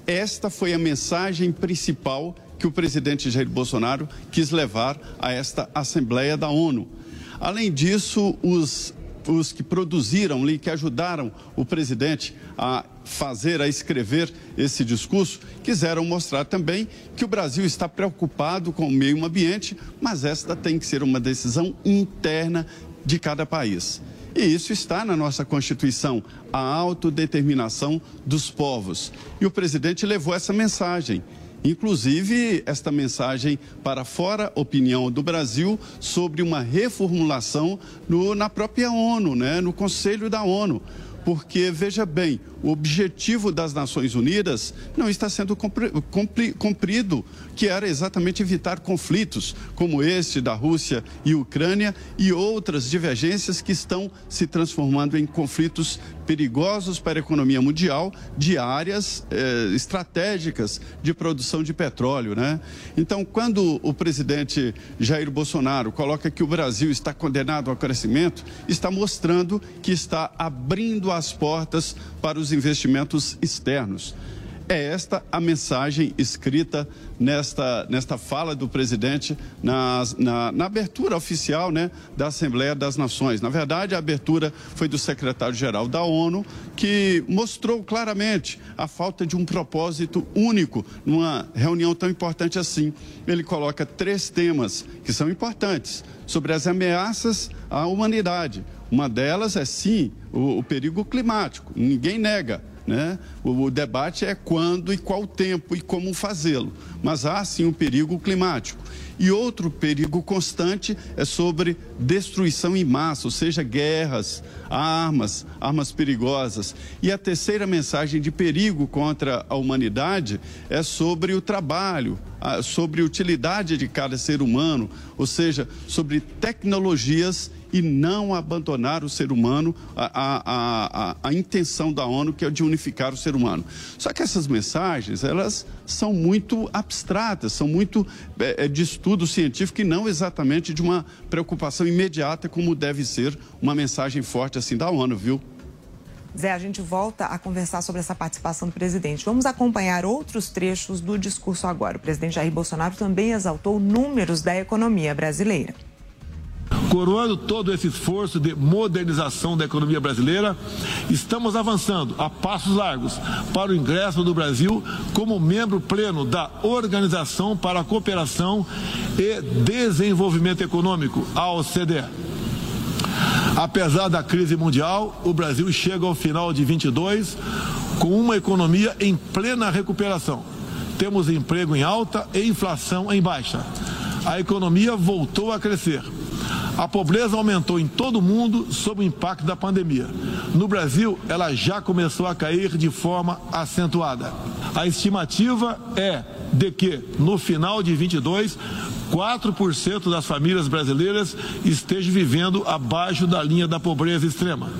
Esta foi a mensagem principal que o presidente Jair Bolsonaro quis levar a esta Assembleia da ONU. Além disso, os, os que produziram ali, que ajudaram o presidente a fazer, a escrever esse discurso, quiseram mostrar também que o Brasil está preocupado com o meio ambiente, mas esta tem que ser uma decisão interna de cada país. E isso está na nossa Constituição, a autodeterminação dos povos. E o presidente levou essa mensagem. Inclusive, esta mensagem para fora opinião do Brasil sobre uma reformulação no, na própria ONU, né, no Conselho da ONU. Porque, veja bem, o objetivo das Nações Unidas não está sendo cumprido, que era exatamente evitar conflitos como este da Rússia e Ucrânia e outras divergências que estão se transformando em conflitos perigosos para a economia mundial de áreas eh, estratégicas de produção de petróleo, né? Então, quando o presidente Jair Bolsonaro coloca que o Brasil está condenado ao crescimento, está mostrando que está abrindo as portas para os investimentos externos. É esta a mensagem escrita nesta, nesta fala do presidente na, na, abertura oficial né, da Assembleia das Nações. Na verdade, a abertura foi do secretário-geral da ONU, que mostrou claramente a falta de um propósito único numa reunião tão importante assim. Ele coloca três temas que são importantes sobre as ameaças à humanidade Uma delas é sim o, o perigo climático, ninguém nega. Né? O, o, debate é quando e qual tempo e como fazê-lo. Mas há sim um perigo climático. E outro perigo constante é sobre destruição em massa, ou seja, guerras, armas, armas perigosas. E a terceira mensagem de perigo contra a humanidade é sobre o trabalho, sobre a utilidade de cada ser humano, ou seja, sobre tecnologias e não abandonar o ser humano, a, a, a, a, intenção da ONU, que é de unificar o ser humano. Só que essas mensagens, elas são muito abstratas, são muito é, de estudo científico e não exatamente de uma preocupação imediata, como deve ser uma mensagem forte assim da ONU, viu? Zé, a gente volta a conversar sobre essa participação do presidente. Vamos acompanhar outros trechos do discurso agora. O presidente Jair Bolsonaro também exaltou números da economia brasileira. Coroando todo esse esforço de modernização da economia brasileira, estamos avançando a passos largos para o ingresso do Brasil como membro pleno da Organização para a Cooperação e Desenvolvimento Econômico, a OCDE. Apesar da crise mundial, o Brasil chega ao final de 22 com uma economia em plena recuperação. Temos emprego em alta e inflação em baixa. A economia voltou a crescer. A pobreza aumentou em todo o mundo sob o impacto da pandemia. No Brasil, ela já começou a cair de forma acentuada. A estimativa é de que, no final de 22, 4% das famílias brasileiras estejam vivendo abaixo da linha da pobreza extrema.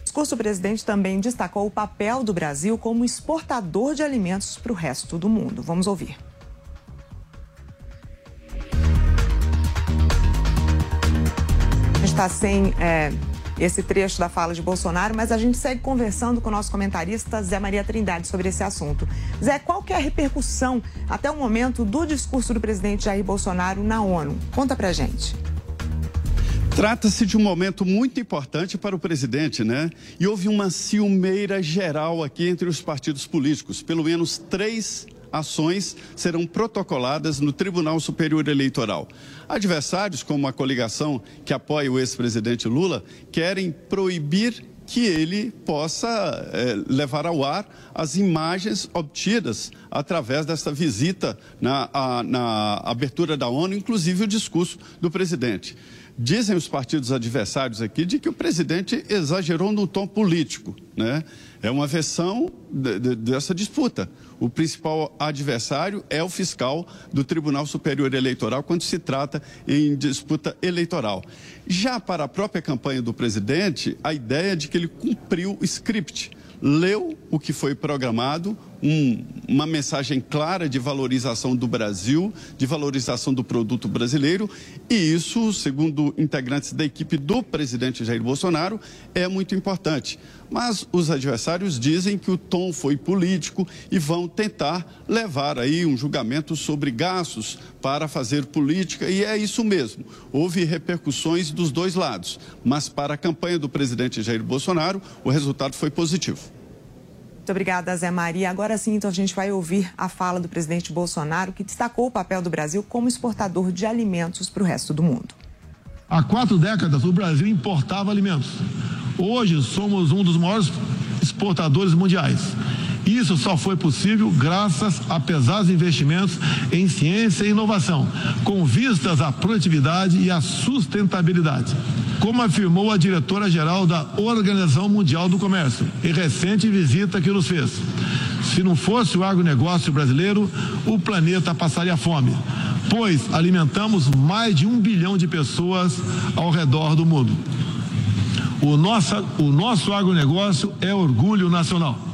O discurso presidente também destacou o papel do Brasil como exportador de alimentos para o resto do mundo. Vamos ouvir. Está sem é, esse trecho da fala de Bolsonaro, mas a gente segue conversando com o nosso comentarista Zé Maria Trindade sobre esse assunto. Zé, qual que é a repercussão até o momento do discurso do presidente Jair Bolsonaro na ONU? Conta pra gente. Trata-se de um momento muito importante para o presidente, né? E houve uma ciumeira geral aqui entre os partidos políticos. Pelo menos três ações serão protocoladas no Tribunal Superior Eleitoral. Adversários, como a coligação que apoia o ex-presidente Lula, querem proibir que ele possa é, levar ao ar as imagens obtidas através dessa visita na, a, na abertura da ONU, inclusive o discurso do presidente. Dizem os partidos adversários aqui de que o presidente exagerou no tom político, né? É uma versão de, de, dessa disputa. O principal adversário é o fiscal do Tribunal Superior Eleitoral quando se trata em disputa eleitoral. Já para a própria campanha do presidente, a ideia é de que ele cumpriu o script leu o que foi programado, um, uma mensagem clara de valorização do Brasil, de valorização do produto brasileiro, e isso, segundo integrantes da equipe do presidente Jair Bolsonaro, é muito importante. Mas os adversários dizem que o tom foi político e vão tentar levar aí um julgamento sobre gastos para fazer política, e é isso mesmo. Houve repercussões dos dois lados, mas para a campanha do presidente Jair Bolsonaro, o resultado foi positivo. Muito obrigada, Zé Maria. Agora sim, então a gente vai ouvir a fala do presidente Bolsonaro, que destacou o papel do Brasil como exportador de alimentos para o resto do mundo. Há quatro décadas, o Brasil importava alimentos. Hoje, somos um dos maiores exportadores mundiais. Isso só foi possível graças a pesados investimentos em ciência e inovação, com vistas à produtividade e à sustentabilidade. Como afirmou a diretora-geral da Organização Mundial do Comércio, em recente visita que nos fez. Se não fosse o agronegócio brasileiro, o planeta passaria fome, pois alimentamos mais de um bilhão de pessoas ao redor do mundo. O nosso, o nosso agronegócio é orgulho nacional.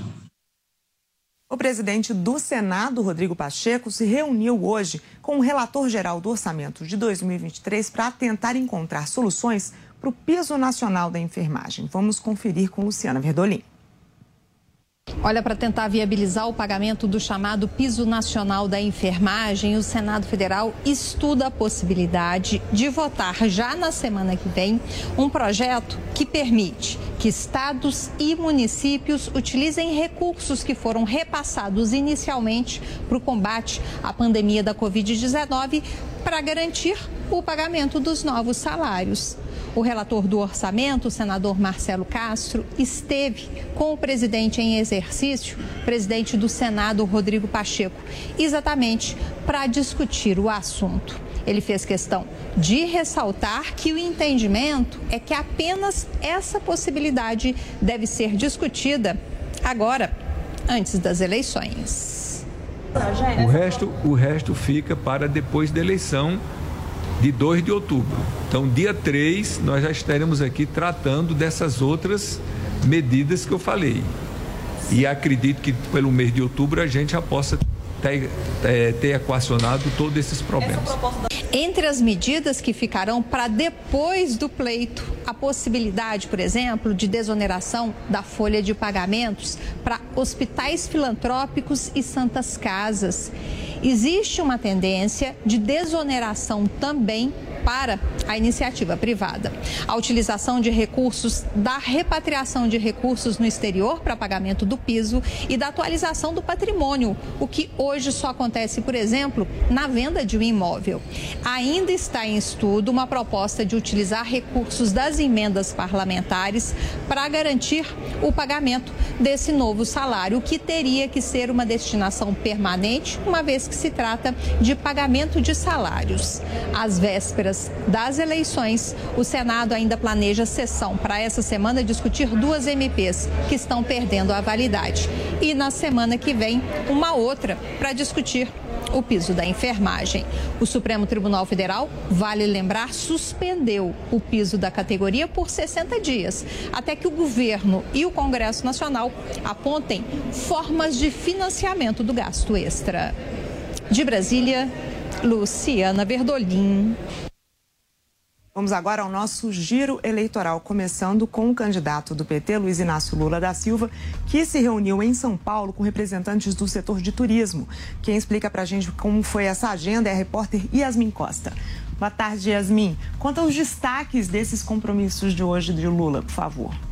O presidente do Senado, Rodrigo Pacheco, se reuniu hoje com o relator geral do orçamento de 2023 para tentar encontrar soluções para o piso nacional da enfermagem. Vamos conferir com Luciana Verdolim. Olha, para tentar viabilizar o pagamento do chamado piso nacional da enfermagem, o Senado Federal estuda a possibilidade de votar já na semana que vem um projeto que permite que estados e municípios utilizem recursos que foram repassados inicialmente para o combate à pandemia da Covid-19 para garantir o pagamento dos novos salários. O relator do orçamento, o senador Marcelo Castro, esteve com o presidente em exercício, presidente do Senado, Rodrigo Pacheco, exatamente para discutir o assunto. Ele fez questão de ressaltar que o entendimento é que apenas essa possibilidade deve ser discutida agora, antes das eleições. O resto, o resto fica para depois da eleição de 2 de outubro. Então, dia 3, nós já estaremos aqui tratando dessas outras medidas que eu falei. E acredito que pelo mês de outubro a gente já possa ter, é, ter equacionado todos esses problemas. Entre as medidas que ficarão para depois do pleito, a possibilidade, por exemplo, de desoneração da folha de pagamentos para hospitais filantrópicos e santas casas. Existe uma tendência de desoneração também para a iniciativa privada. A utilização de recursos da repatriação de recursos no exterior para pagamento do piso e da atualização do patrimônio, o que hoje só acontece, por exemplo, na venda de um imóvel. Ainda está em estudo uma proposta de utilizar recursos das emendas parlamentares para garantir o pagamento desse novo salário, que teria que ser uma destinação permanente, uma vez que se trata de pagamento de salários. Às vésperas das eleições, o Senado ainda planeja sessão para essa semana discutir duas MPs que estão perdendo a validade. E na semana que vem, uma outra para discutir o piso da enfermagem. O Supremo Tribunal Federal, vale lembrar, suspendeu o piso da categoria por 60 dias, até que o governo e o Congresso Nacional apontem formas de financiamento do gasto extra. De Brasília, Luciana Verdolim. Vamos agora ao nosso giro eleitoral, começando com o candidato do PT, Luiz Inácio Lula da Silva, que se reuniu em São Paulo com representantes do setor de turismo. Quem explica para a gente como foi essa agenda é a repórter Yasmin Costa. Boa tarde, Yasmin. Conta os destaques desses compromissos de hoje de Lula, por favor.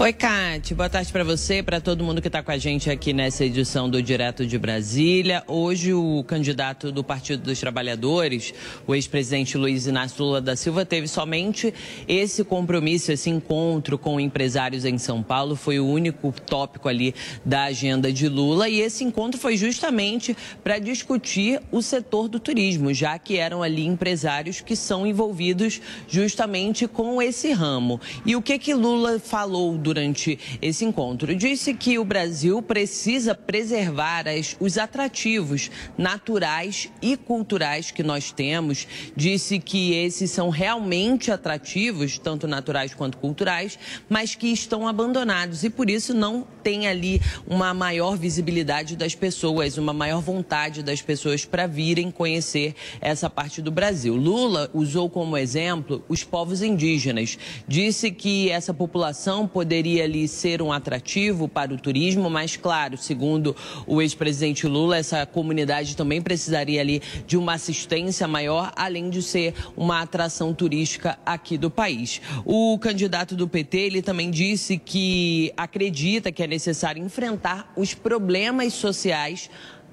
Oi, Kate. Boa tarde para você, para todo mundo que está com a gente aqui nessa edição do Direto de Brasília. Hoje, o candidato do Partido dos Trabalhadores, o ex-presidente Luiz Inácio Lula da Silva, teve somente esse compromisso, esse encontro com empresários em São Paulo. Foi o único tópico ali da agenda de Lula. E esse encontro foi justamente para discutir o setor do turismo, já que eram ali empresários que são envolvidos justamente com esse ramo. E o que que Lula falou durante esse encontro. Disse que o Brasil precisa preservar as, os atrativos naturais e culturais que nós temos. Disse que esses são realmente atrativos, tanto naturais quanto culturais, mas que estão abandonados e por isso não tem ali uma maior visibilidade das pessoas, uma maior vontade das pessoas para virem conhecer essa parte do Brasil. Lula usou como exemplo os povos indígenas. Disse que essa população poderia poderia ali ser um atrativo para o turismo, mas claro, segundo o ex-presidente Lula, essa comunidade também precisaria ali de uma assistência maior, além de ser uma atração turística aqui do país. O candidato do PT, ele também disse que acredita que é necessário enfrentar os problemas sociais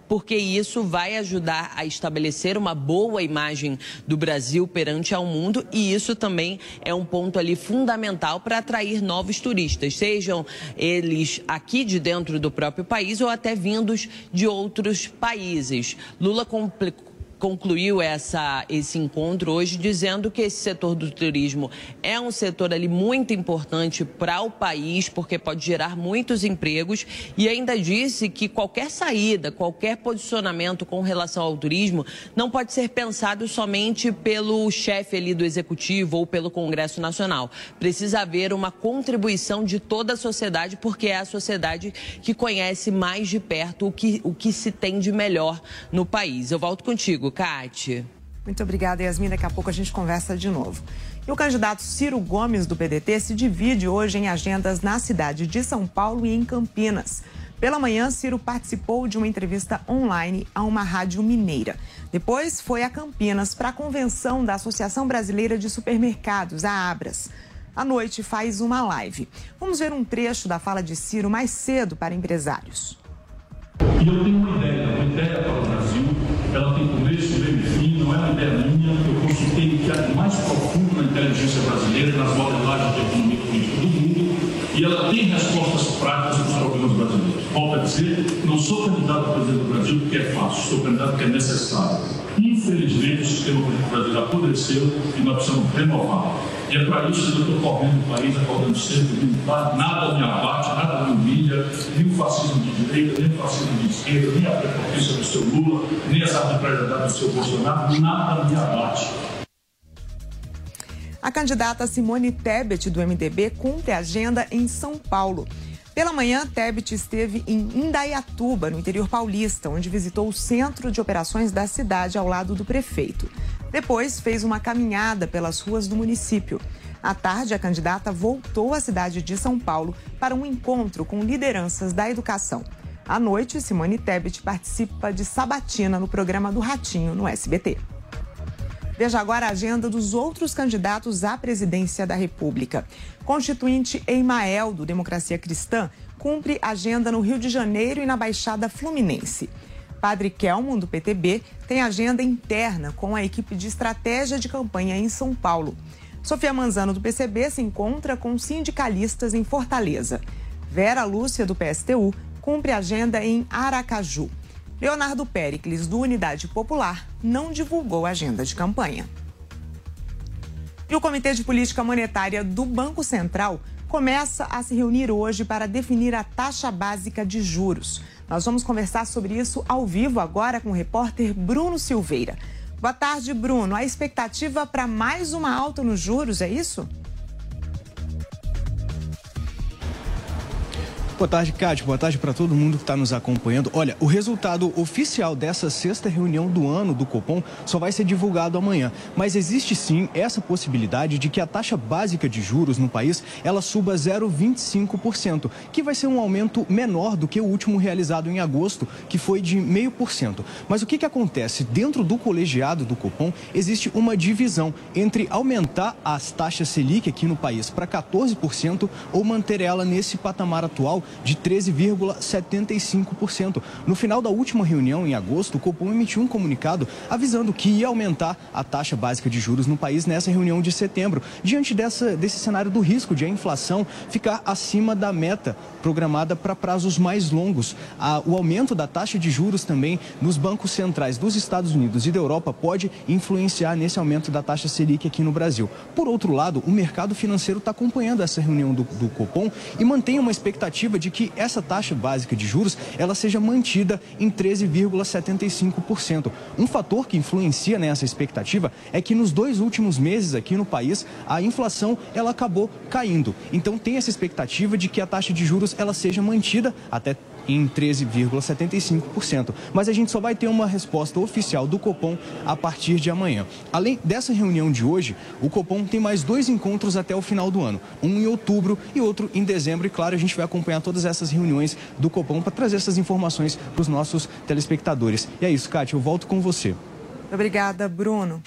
porque isso vai ajudar a estabelecer uma boa imagem do Brasil perante ao mundo e isso também é um ponto ali fundamental para atrair novos turistas, sejam eles aqui de dentro do próprio país ou até vindos de outros países. Lula complicou concluiu essa, esse encontro hoje dizendo que esse setor do turismo é um setor ali muito importante para o país, porque pode gerar muitos empregos e ainda disse que qualquer saída, qualquer posicionamento com relação ao turismo não pode ser pensado somente pelo chefe ali do executivo ou pelo Congresso Nacional. Precisa haver uma contribuição de toda a sociedade, porque é a sociedade que conhece mais de perto o que, o que se tem de melhor no país. Eu volto contigo Kate. Muito obrigada, Yasmin. Daqui a pouco a gente conversa de novo. E o candidato Ciro Gomes, do PDT, se divide hoje em agendas na cidade de São Paulo e em Campinas. Pela manhã, Ciro participou de uma entrevista online a uma rádio mineira. Depois foi a Campinas para a convenção da Associação Brasileira de Supermercados, a Abras. À noite faz uma live. Vamos ver um trecho da fala de Ciro mais cedo para empresários. E eu tenho uma ideia, uma ideia para o Brasil, ela tem começo, meio e fim, não é uma ideia minha, eu consultei o que há mais profundo na inteligência brasileira, nas modelagens de economia política do mundo, e ela tem respostas práticas para os problemas brasileiros. Volto a dizer, não sou candidato a presidente do Brasil porque é fácil, sou candidato porque é necessário. Infelizmente, o sistema político brasileiro apodreceu e nós precisamos renovar. E é para isso que eu estou correndo o país, acordando cedo, nada me abate, nada me humilha, nem o fascismo de direita, nem o fascismo de esquerda, nem a prepotência do seu Lula, nem as arbitrariedades do seu Bolsonaro, nada me abate. A candidata Simone Tebet, do MDB, cumpre a agenda em São Paulo. Pela manhã, Tebet esteve em Indaiatuba, no interior paulista, onde visitou o centro de operações da cidade ao lado do prefeito. Depois, fez uma caminhada pelas ruas do município. À tarde, a candidata voltou à cidade de São Paulo para um encontro com lideranças da educação. À noite, Simone Tebet participa de sabatina no programa do Ratinho no SBT. Veja agora a agenda dos outros candidatos à presidência da República. Constituinte Emael, do Democracia Cristã, cumpre agenda no Rio de Janeiro e na Baixada Fluminense. Padre Kelmon, do PTB, tem agenda interna com a equipe de estratégia de campanha em São Paulo. Sofia Manzano, do PCB, se encontra com sindicalistas em Fortaleza. Vera Lúcia, do PSTU, cumpre agenda em Aracaju. Leonardo Pericles, do Unidade Popular, não divulgou a agenda de campanha. E o Comitê de Política Monetária do Banco Central começa a se reunir hoje para definir a taxa básica de juros. Nós vamos conversar sobre isso ao vivo agora com o repórter Bruno Silveira. Boa tarde, Bruno. A expectativa para mais uma alta nos juros, é isso? Boa tarde, Cátia. Boa tarde para todo mundo que está nos acompanhando. Olha, o resultado oficial dessa sexta reunião do ano do Copom só vai ser divulgado amanhã. Mas existe sim essa possibilidade de que a taxa básica de juros no país ela suba 0,25%, que vai ser um aumento menor do que o último realizado em agosto, que foi de 0,5%. Mas o que, que acontece? Dentro do colegiado do Copom existe uma divisão entre aumentar as taxas Selic aqui no país para 14% ou manter ela nesse patamar atual de 13,75%. No final da última reunião, em agosto, o Copom emitiu um comunicado avisando que ia aumentar a taxa básica de juros no país nessa reunião de setembro, diante dessa, desse cenário do risco de a inflação ficar acima da meta programada para prazos mais longos. o aumento da taxa de juros também nos bancos centrais dos Estados Unidos e da Europa pode influenciar nesse aumento da taxa Selic aqui no Brasil. Por outro lado, o mercado financeiro está acompanhando essa reunião do, do Copom e mantém uma expectativa de que essa taxa básica de juros ela seja mantida em 13,75%. Um fator que influencia nessa expectativa é que nos dois últimos meses aqui no país a inflação ela acabou caindo. Então tem essa expectativa de que a taxa de juros ela seja mantida até em 13,75%. Mas a gente só vai ter uma resposta oficial do Copom a partir de amanhã. Além dessa reunião de hoje, o Copom tem mais dois encontros até o final do ano, um em outubro e outro em dezembro. E claro, a gente vai acompanhar todas essas reuniões do Copom para trazer essas informações para os nossos telespectadores. E é isso, Kátia, eu volto com você. Obrigada, Bruno.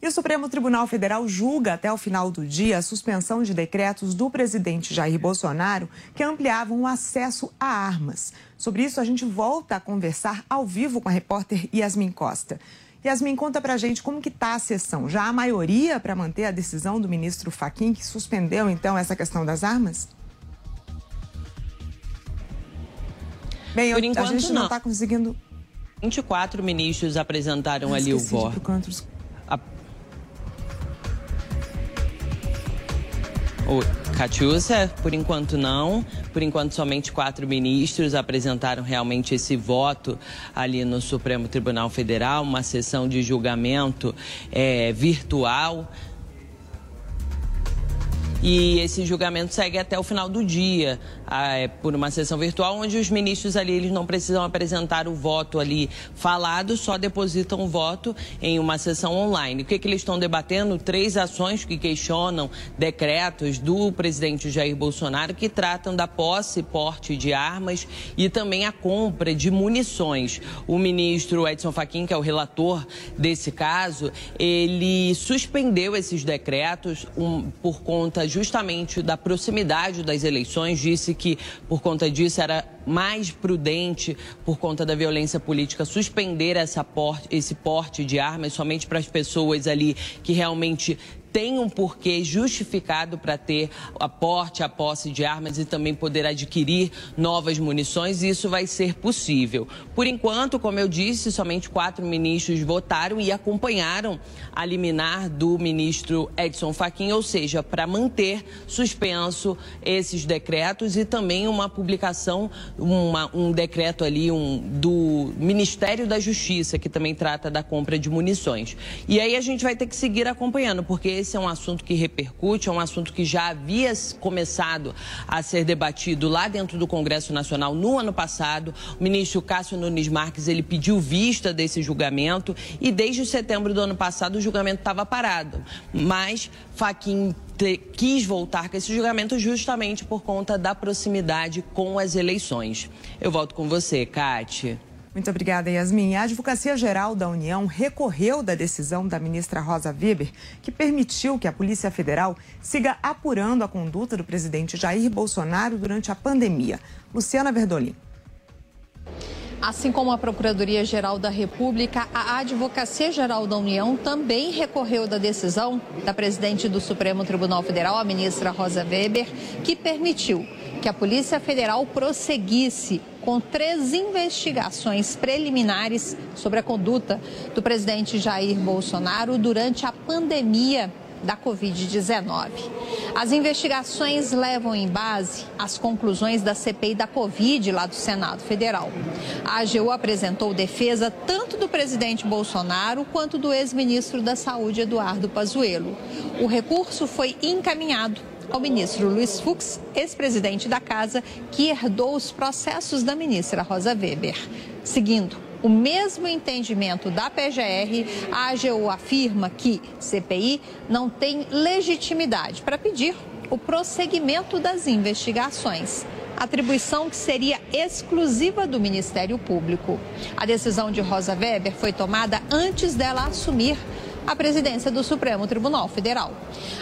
E o Supremo Tribunal Federal julga até o final do dia a suspensão de decretos do presidente Jair Bolsonaro que ampliavam o acesso a armas. Sobre isso, a gente volta a conversar ao vivo com a repórter Yasmin Costa. Yasmin, conta pra gente como que tá a sessão. Já há maioria para manter a decisão do ministro Faquim, que suspendeu, então, essa questão das armas? Bem, Por enquanto, a gente não está conseguindo... 24 ministros apresentaram ah, ali o voto. Catiúcia, por enquanto não. Por enquanto, somente quatro ministros apresentaram realmente esse voto ali no Supremo Tribunal Federal, uma sessão de julgamento é, virtual. E esse julgamento segue até o final do dia, é, por uma sessão virtual, onde os ministros ali eles não precisam apresentar o voto ali falado, só depositam o voto em uma sessão online. O que, que eles estão debatendo? Três ações que questionam decretos do presidente Jair Bolsonaro que tratam da posse e porte de armas e também a compra de munições. O ministro Edson Fachin, que é o relator desse caso, ele suspendeu esses decretos um, por conta justamente da proximidade das eleições, disse que por conta disso era mais prudente, por conta da violência política, suspender essa porte, esse porte de armas somente para as pessoas ali que realmente tem um porquê justificado para ter a porte, a posse de armas e também poder adquirir novas munições, isso vai ser possível. Por enquanto, como eu disse, somente quatro ministros votaram e acompanharam a liminar do ministro Edson Fachin, ou seja, para manter suspenso esses decretos e também uma publicação, uma, um decreto ali um, do Ministério da Justiça, que também trata da compra de munições. E aí a gente vai ter que seguir acompanhando, porque esse é um assunto que repercute, é um assunto que já havia começado a ser debatido lá dentro do Congresso Nacional no ano passado. O ministro Cássio Nunes Marques ele pediu vista desse julgamento e desde setembro do ano passado o julgamento estava parado. Mas Faquim quis voltar com esse julgamento justamente por conta da proximidade com as eleições. Eu volto com você, Kátia. Muito obrigada, Yasmin. A Advocacia Geral da União recorreu da decisão da ministra Rosa Weber, que permitiu que a Polícia Federal siga apurando a conduta do presidente Jair Bolsonaro durante a pandemia. Luciana Verdolim. Assim como a Procuradoria-Geral da República, a Advocacia Geral da União também recorreu da decisão da presidente do Supremo Tribunal Federal, a ministra Rosa Weber, que permitiu que a Polícia Federal prosseguisse com três investigações preliminares sobre a conduta do presidente Jair Bolsonaro durante a pandemia da Covid-19. As investigações levam em base as conclusões da CPI da Covid lá do Senado Federal. A AGU apresentou defesa tanto do presidente Bolsonaro quanto do ex-ministro da Saúde, Eduardo Pazuello. O recurso foi encaminhado ao ministro Luiz Fux, ex-presidente da casa, que herdou os processos da ministra Rosa Weber. Seguindo o mesmo entendimento da PGR, a AGU afirma que CPI não tem legitimidade para pedir o prosseguimento das investigações atribuição que seria exclusiva do Ministério Público. A decisão de Rosa Weber foi tomada antes dela assumir a presidência do Supremo Tribunal Federal.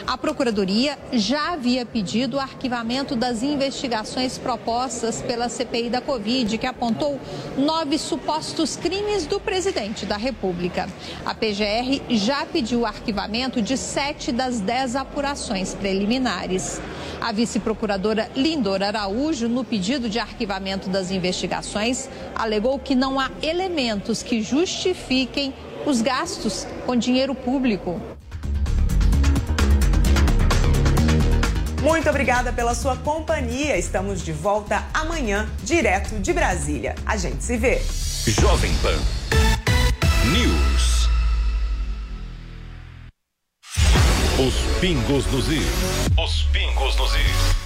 A Procuradoria já havia pedido o arquivamento das investigações propostas pela CPI da Covid, que apontou nove supostos crimes do presidente da República. A PGR já pediu o arquivamento de sete das dez apurações preliminares. A vice-procuradora Lindor Araújo, no pedido de arquivamento das investigações, alegou que não há elementos que justifiquem os gastos com dinheiro público. Muito obrigada pela sua companhia. Estamos de volta amanhã, direto de Brasília. A gente se vê. Jovem Pan News. Os pingos nos is. Os pingos nos is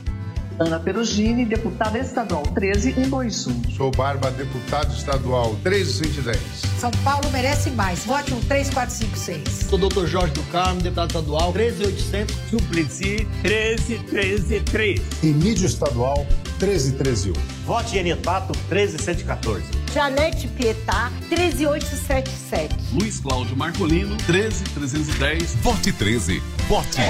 Ana Perugini, deputada estadual 13121. Sou Barba, deputado estadual 13110. São Paulo merece mais. Vote 1 3456. Sou doutor Jorge do Carmo, deputado estadual 13800. Suplicy 13133. Emílio estadual 13131. Vote Enietato 13114. Janete Pietá 13877. Luiz Cláudio Marcolino 13310. Vote 13. Vote.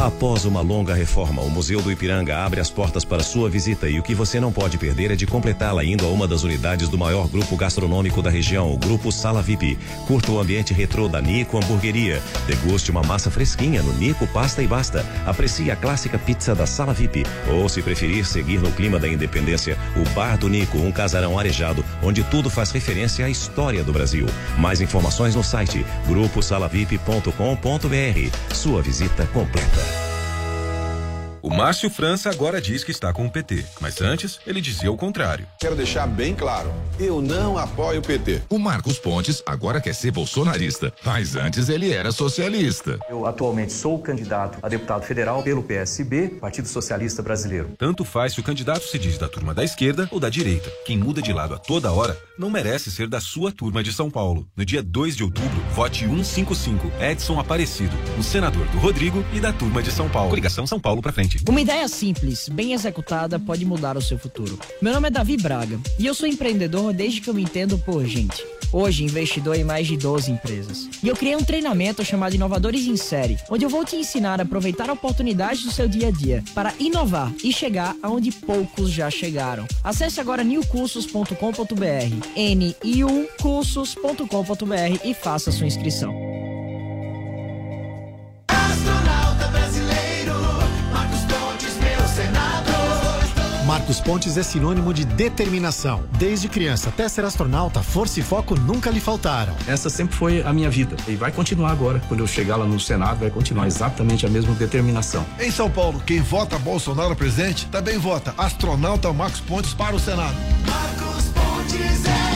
Após uma longa reforma, o Museu do Ipiranga abre as portas para sua visita e o que você não pode perder é de completá-la indo a uma das unidades do maior grupo gastronômico da região, o Grupo Sala VIP. Curta o ambiente retrô da Nico Hamburgueria. Deguste uma massa fresquinha no Nico Pasta e Basta. Aprecie a clássica pizza da Sala VIP. Ou, se preferir seguir no clima da independência, o Bar do Nico, um casarão arejado, onde tudo faz referência à história do Brasil. Mais informações no site gruposalavip.com.br. Sua visita completa. O Márcio França agora diz que está com o PT, mas antes ele dizia o contrário. Quero deixar bem claro, eu não apoio o PT. O Marcos Pontes agora quer ser bolsonarista, mas antes ele era socialista. Eu atualmente sou candidato a deputado federal pelo PSB, Partido Socialista Brasileiro. Tanto faz se o candidato se diz da turma da esquerda ou da direita. Quem muda de lado a toda hora não merece ser da sua turma de São Paulo. No dia 2 de outubro, vote 155 Edson Aparecido, o senador do Rodrigo e da turma de São Paulo. Coligação São Paulo pra frente. Uma ideia simples, bem executada, pode mudar o seu futuro. Meu nome é Davi Braga e eu sou empreendedor desde que eu me entendo por gente. hoje investidor em mais de 12 empresas. E eu criei um treinamento chamado Inovadores em Série, onde eu vou te ensinar a aproveitar oportunidades do seu dia a dia para inovar e chegar aonde poucos já chegaram. Acesse agora newcursos.com.br, niucursos.com.br e faça sua inscrição. Marcos Pontes é sinônimo de determinação. Desde criança até ser astronauta, força e foco nunca lhe faltaram. Essa sempre foi a minha vida e vai continuar agora. Quando eu chegar lá no Senado, vai continuar exatamente a mesma determinação. Em São Paulo, quem vota Bolsonaro presidente também vota astronauta Marcos Pontes para o Senado. Marcos Pontes é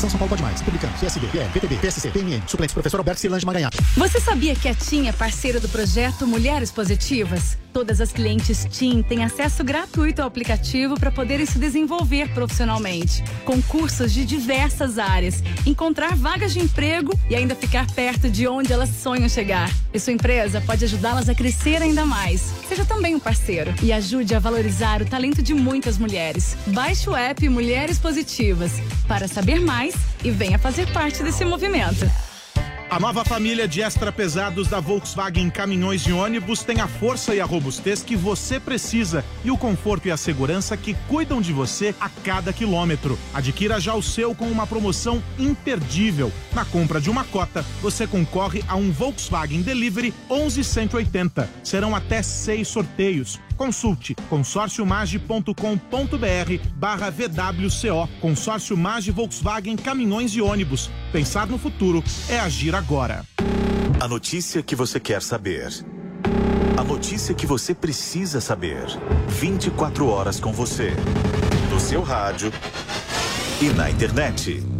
222. Coligação São Paulo Pode Mais. Republicano, PSB, PL, PTB, PSC, PMN. Suplente professor Alberto Silange Maganhato. Você sabia que a TIM é parceira do projeto Mulheres Positivas? Todas as clientes TIM têm acesso gratuito ao aplicativo para poderem se desenvolver profissionalmente, com cursos de diversas áreas, encontrar vagas de emprego e ainda ficar perto de onde elas sonham chegar. E sua empresa pode ajudá-las a crescer ainda mais. Seja também um parceiro e ajude a valorizar o talento de muitas mulheres. Baixe o app Mulheres Positivas para saber mais e venha fazer parte desse movimento. A nova família de extra pesados da Volkswagen Caminhões e Ônibus tem a força e a robustez que você precisa e o conforto e a segurança que cuidam de você a cada quilômetro. Adquira já o seu com uma promoção imperdível. Na compra de uma cota, você concorre a um Volkswagen Delivery 11180. Serão até seis sorteios. Consulte consórciomage.com.br barra VWCO. Consórcio Mage Volkswagen Caminhões e Ônibus. Pensar no futuro é agir agora. A notícia que você quer saber. A notícia que você precisa saber. 24 horas com você. No seu rádio e na internet.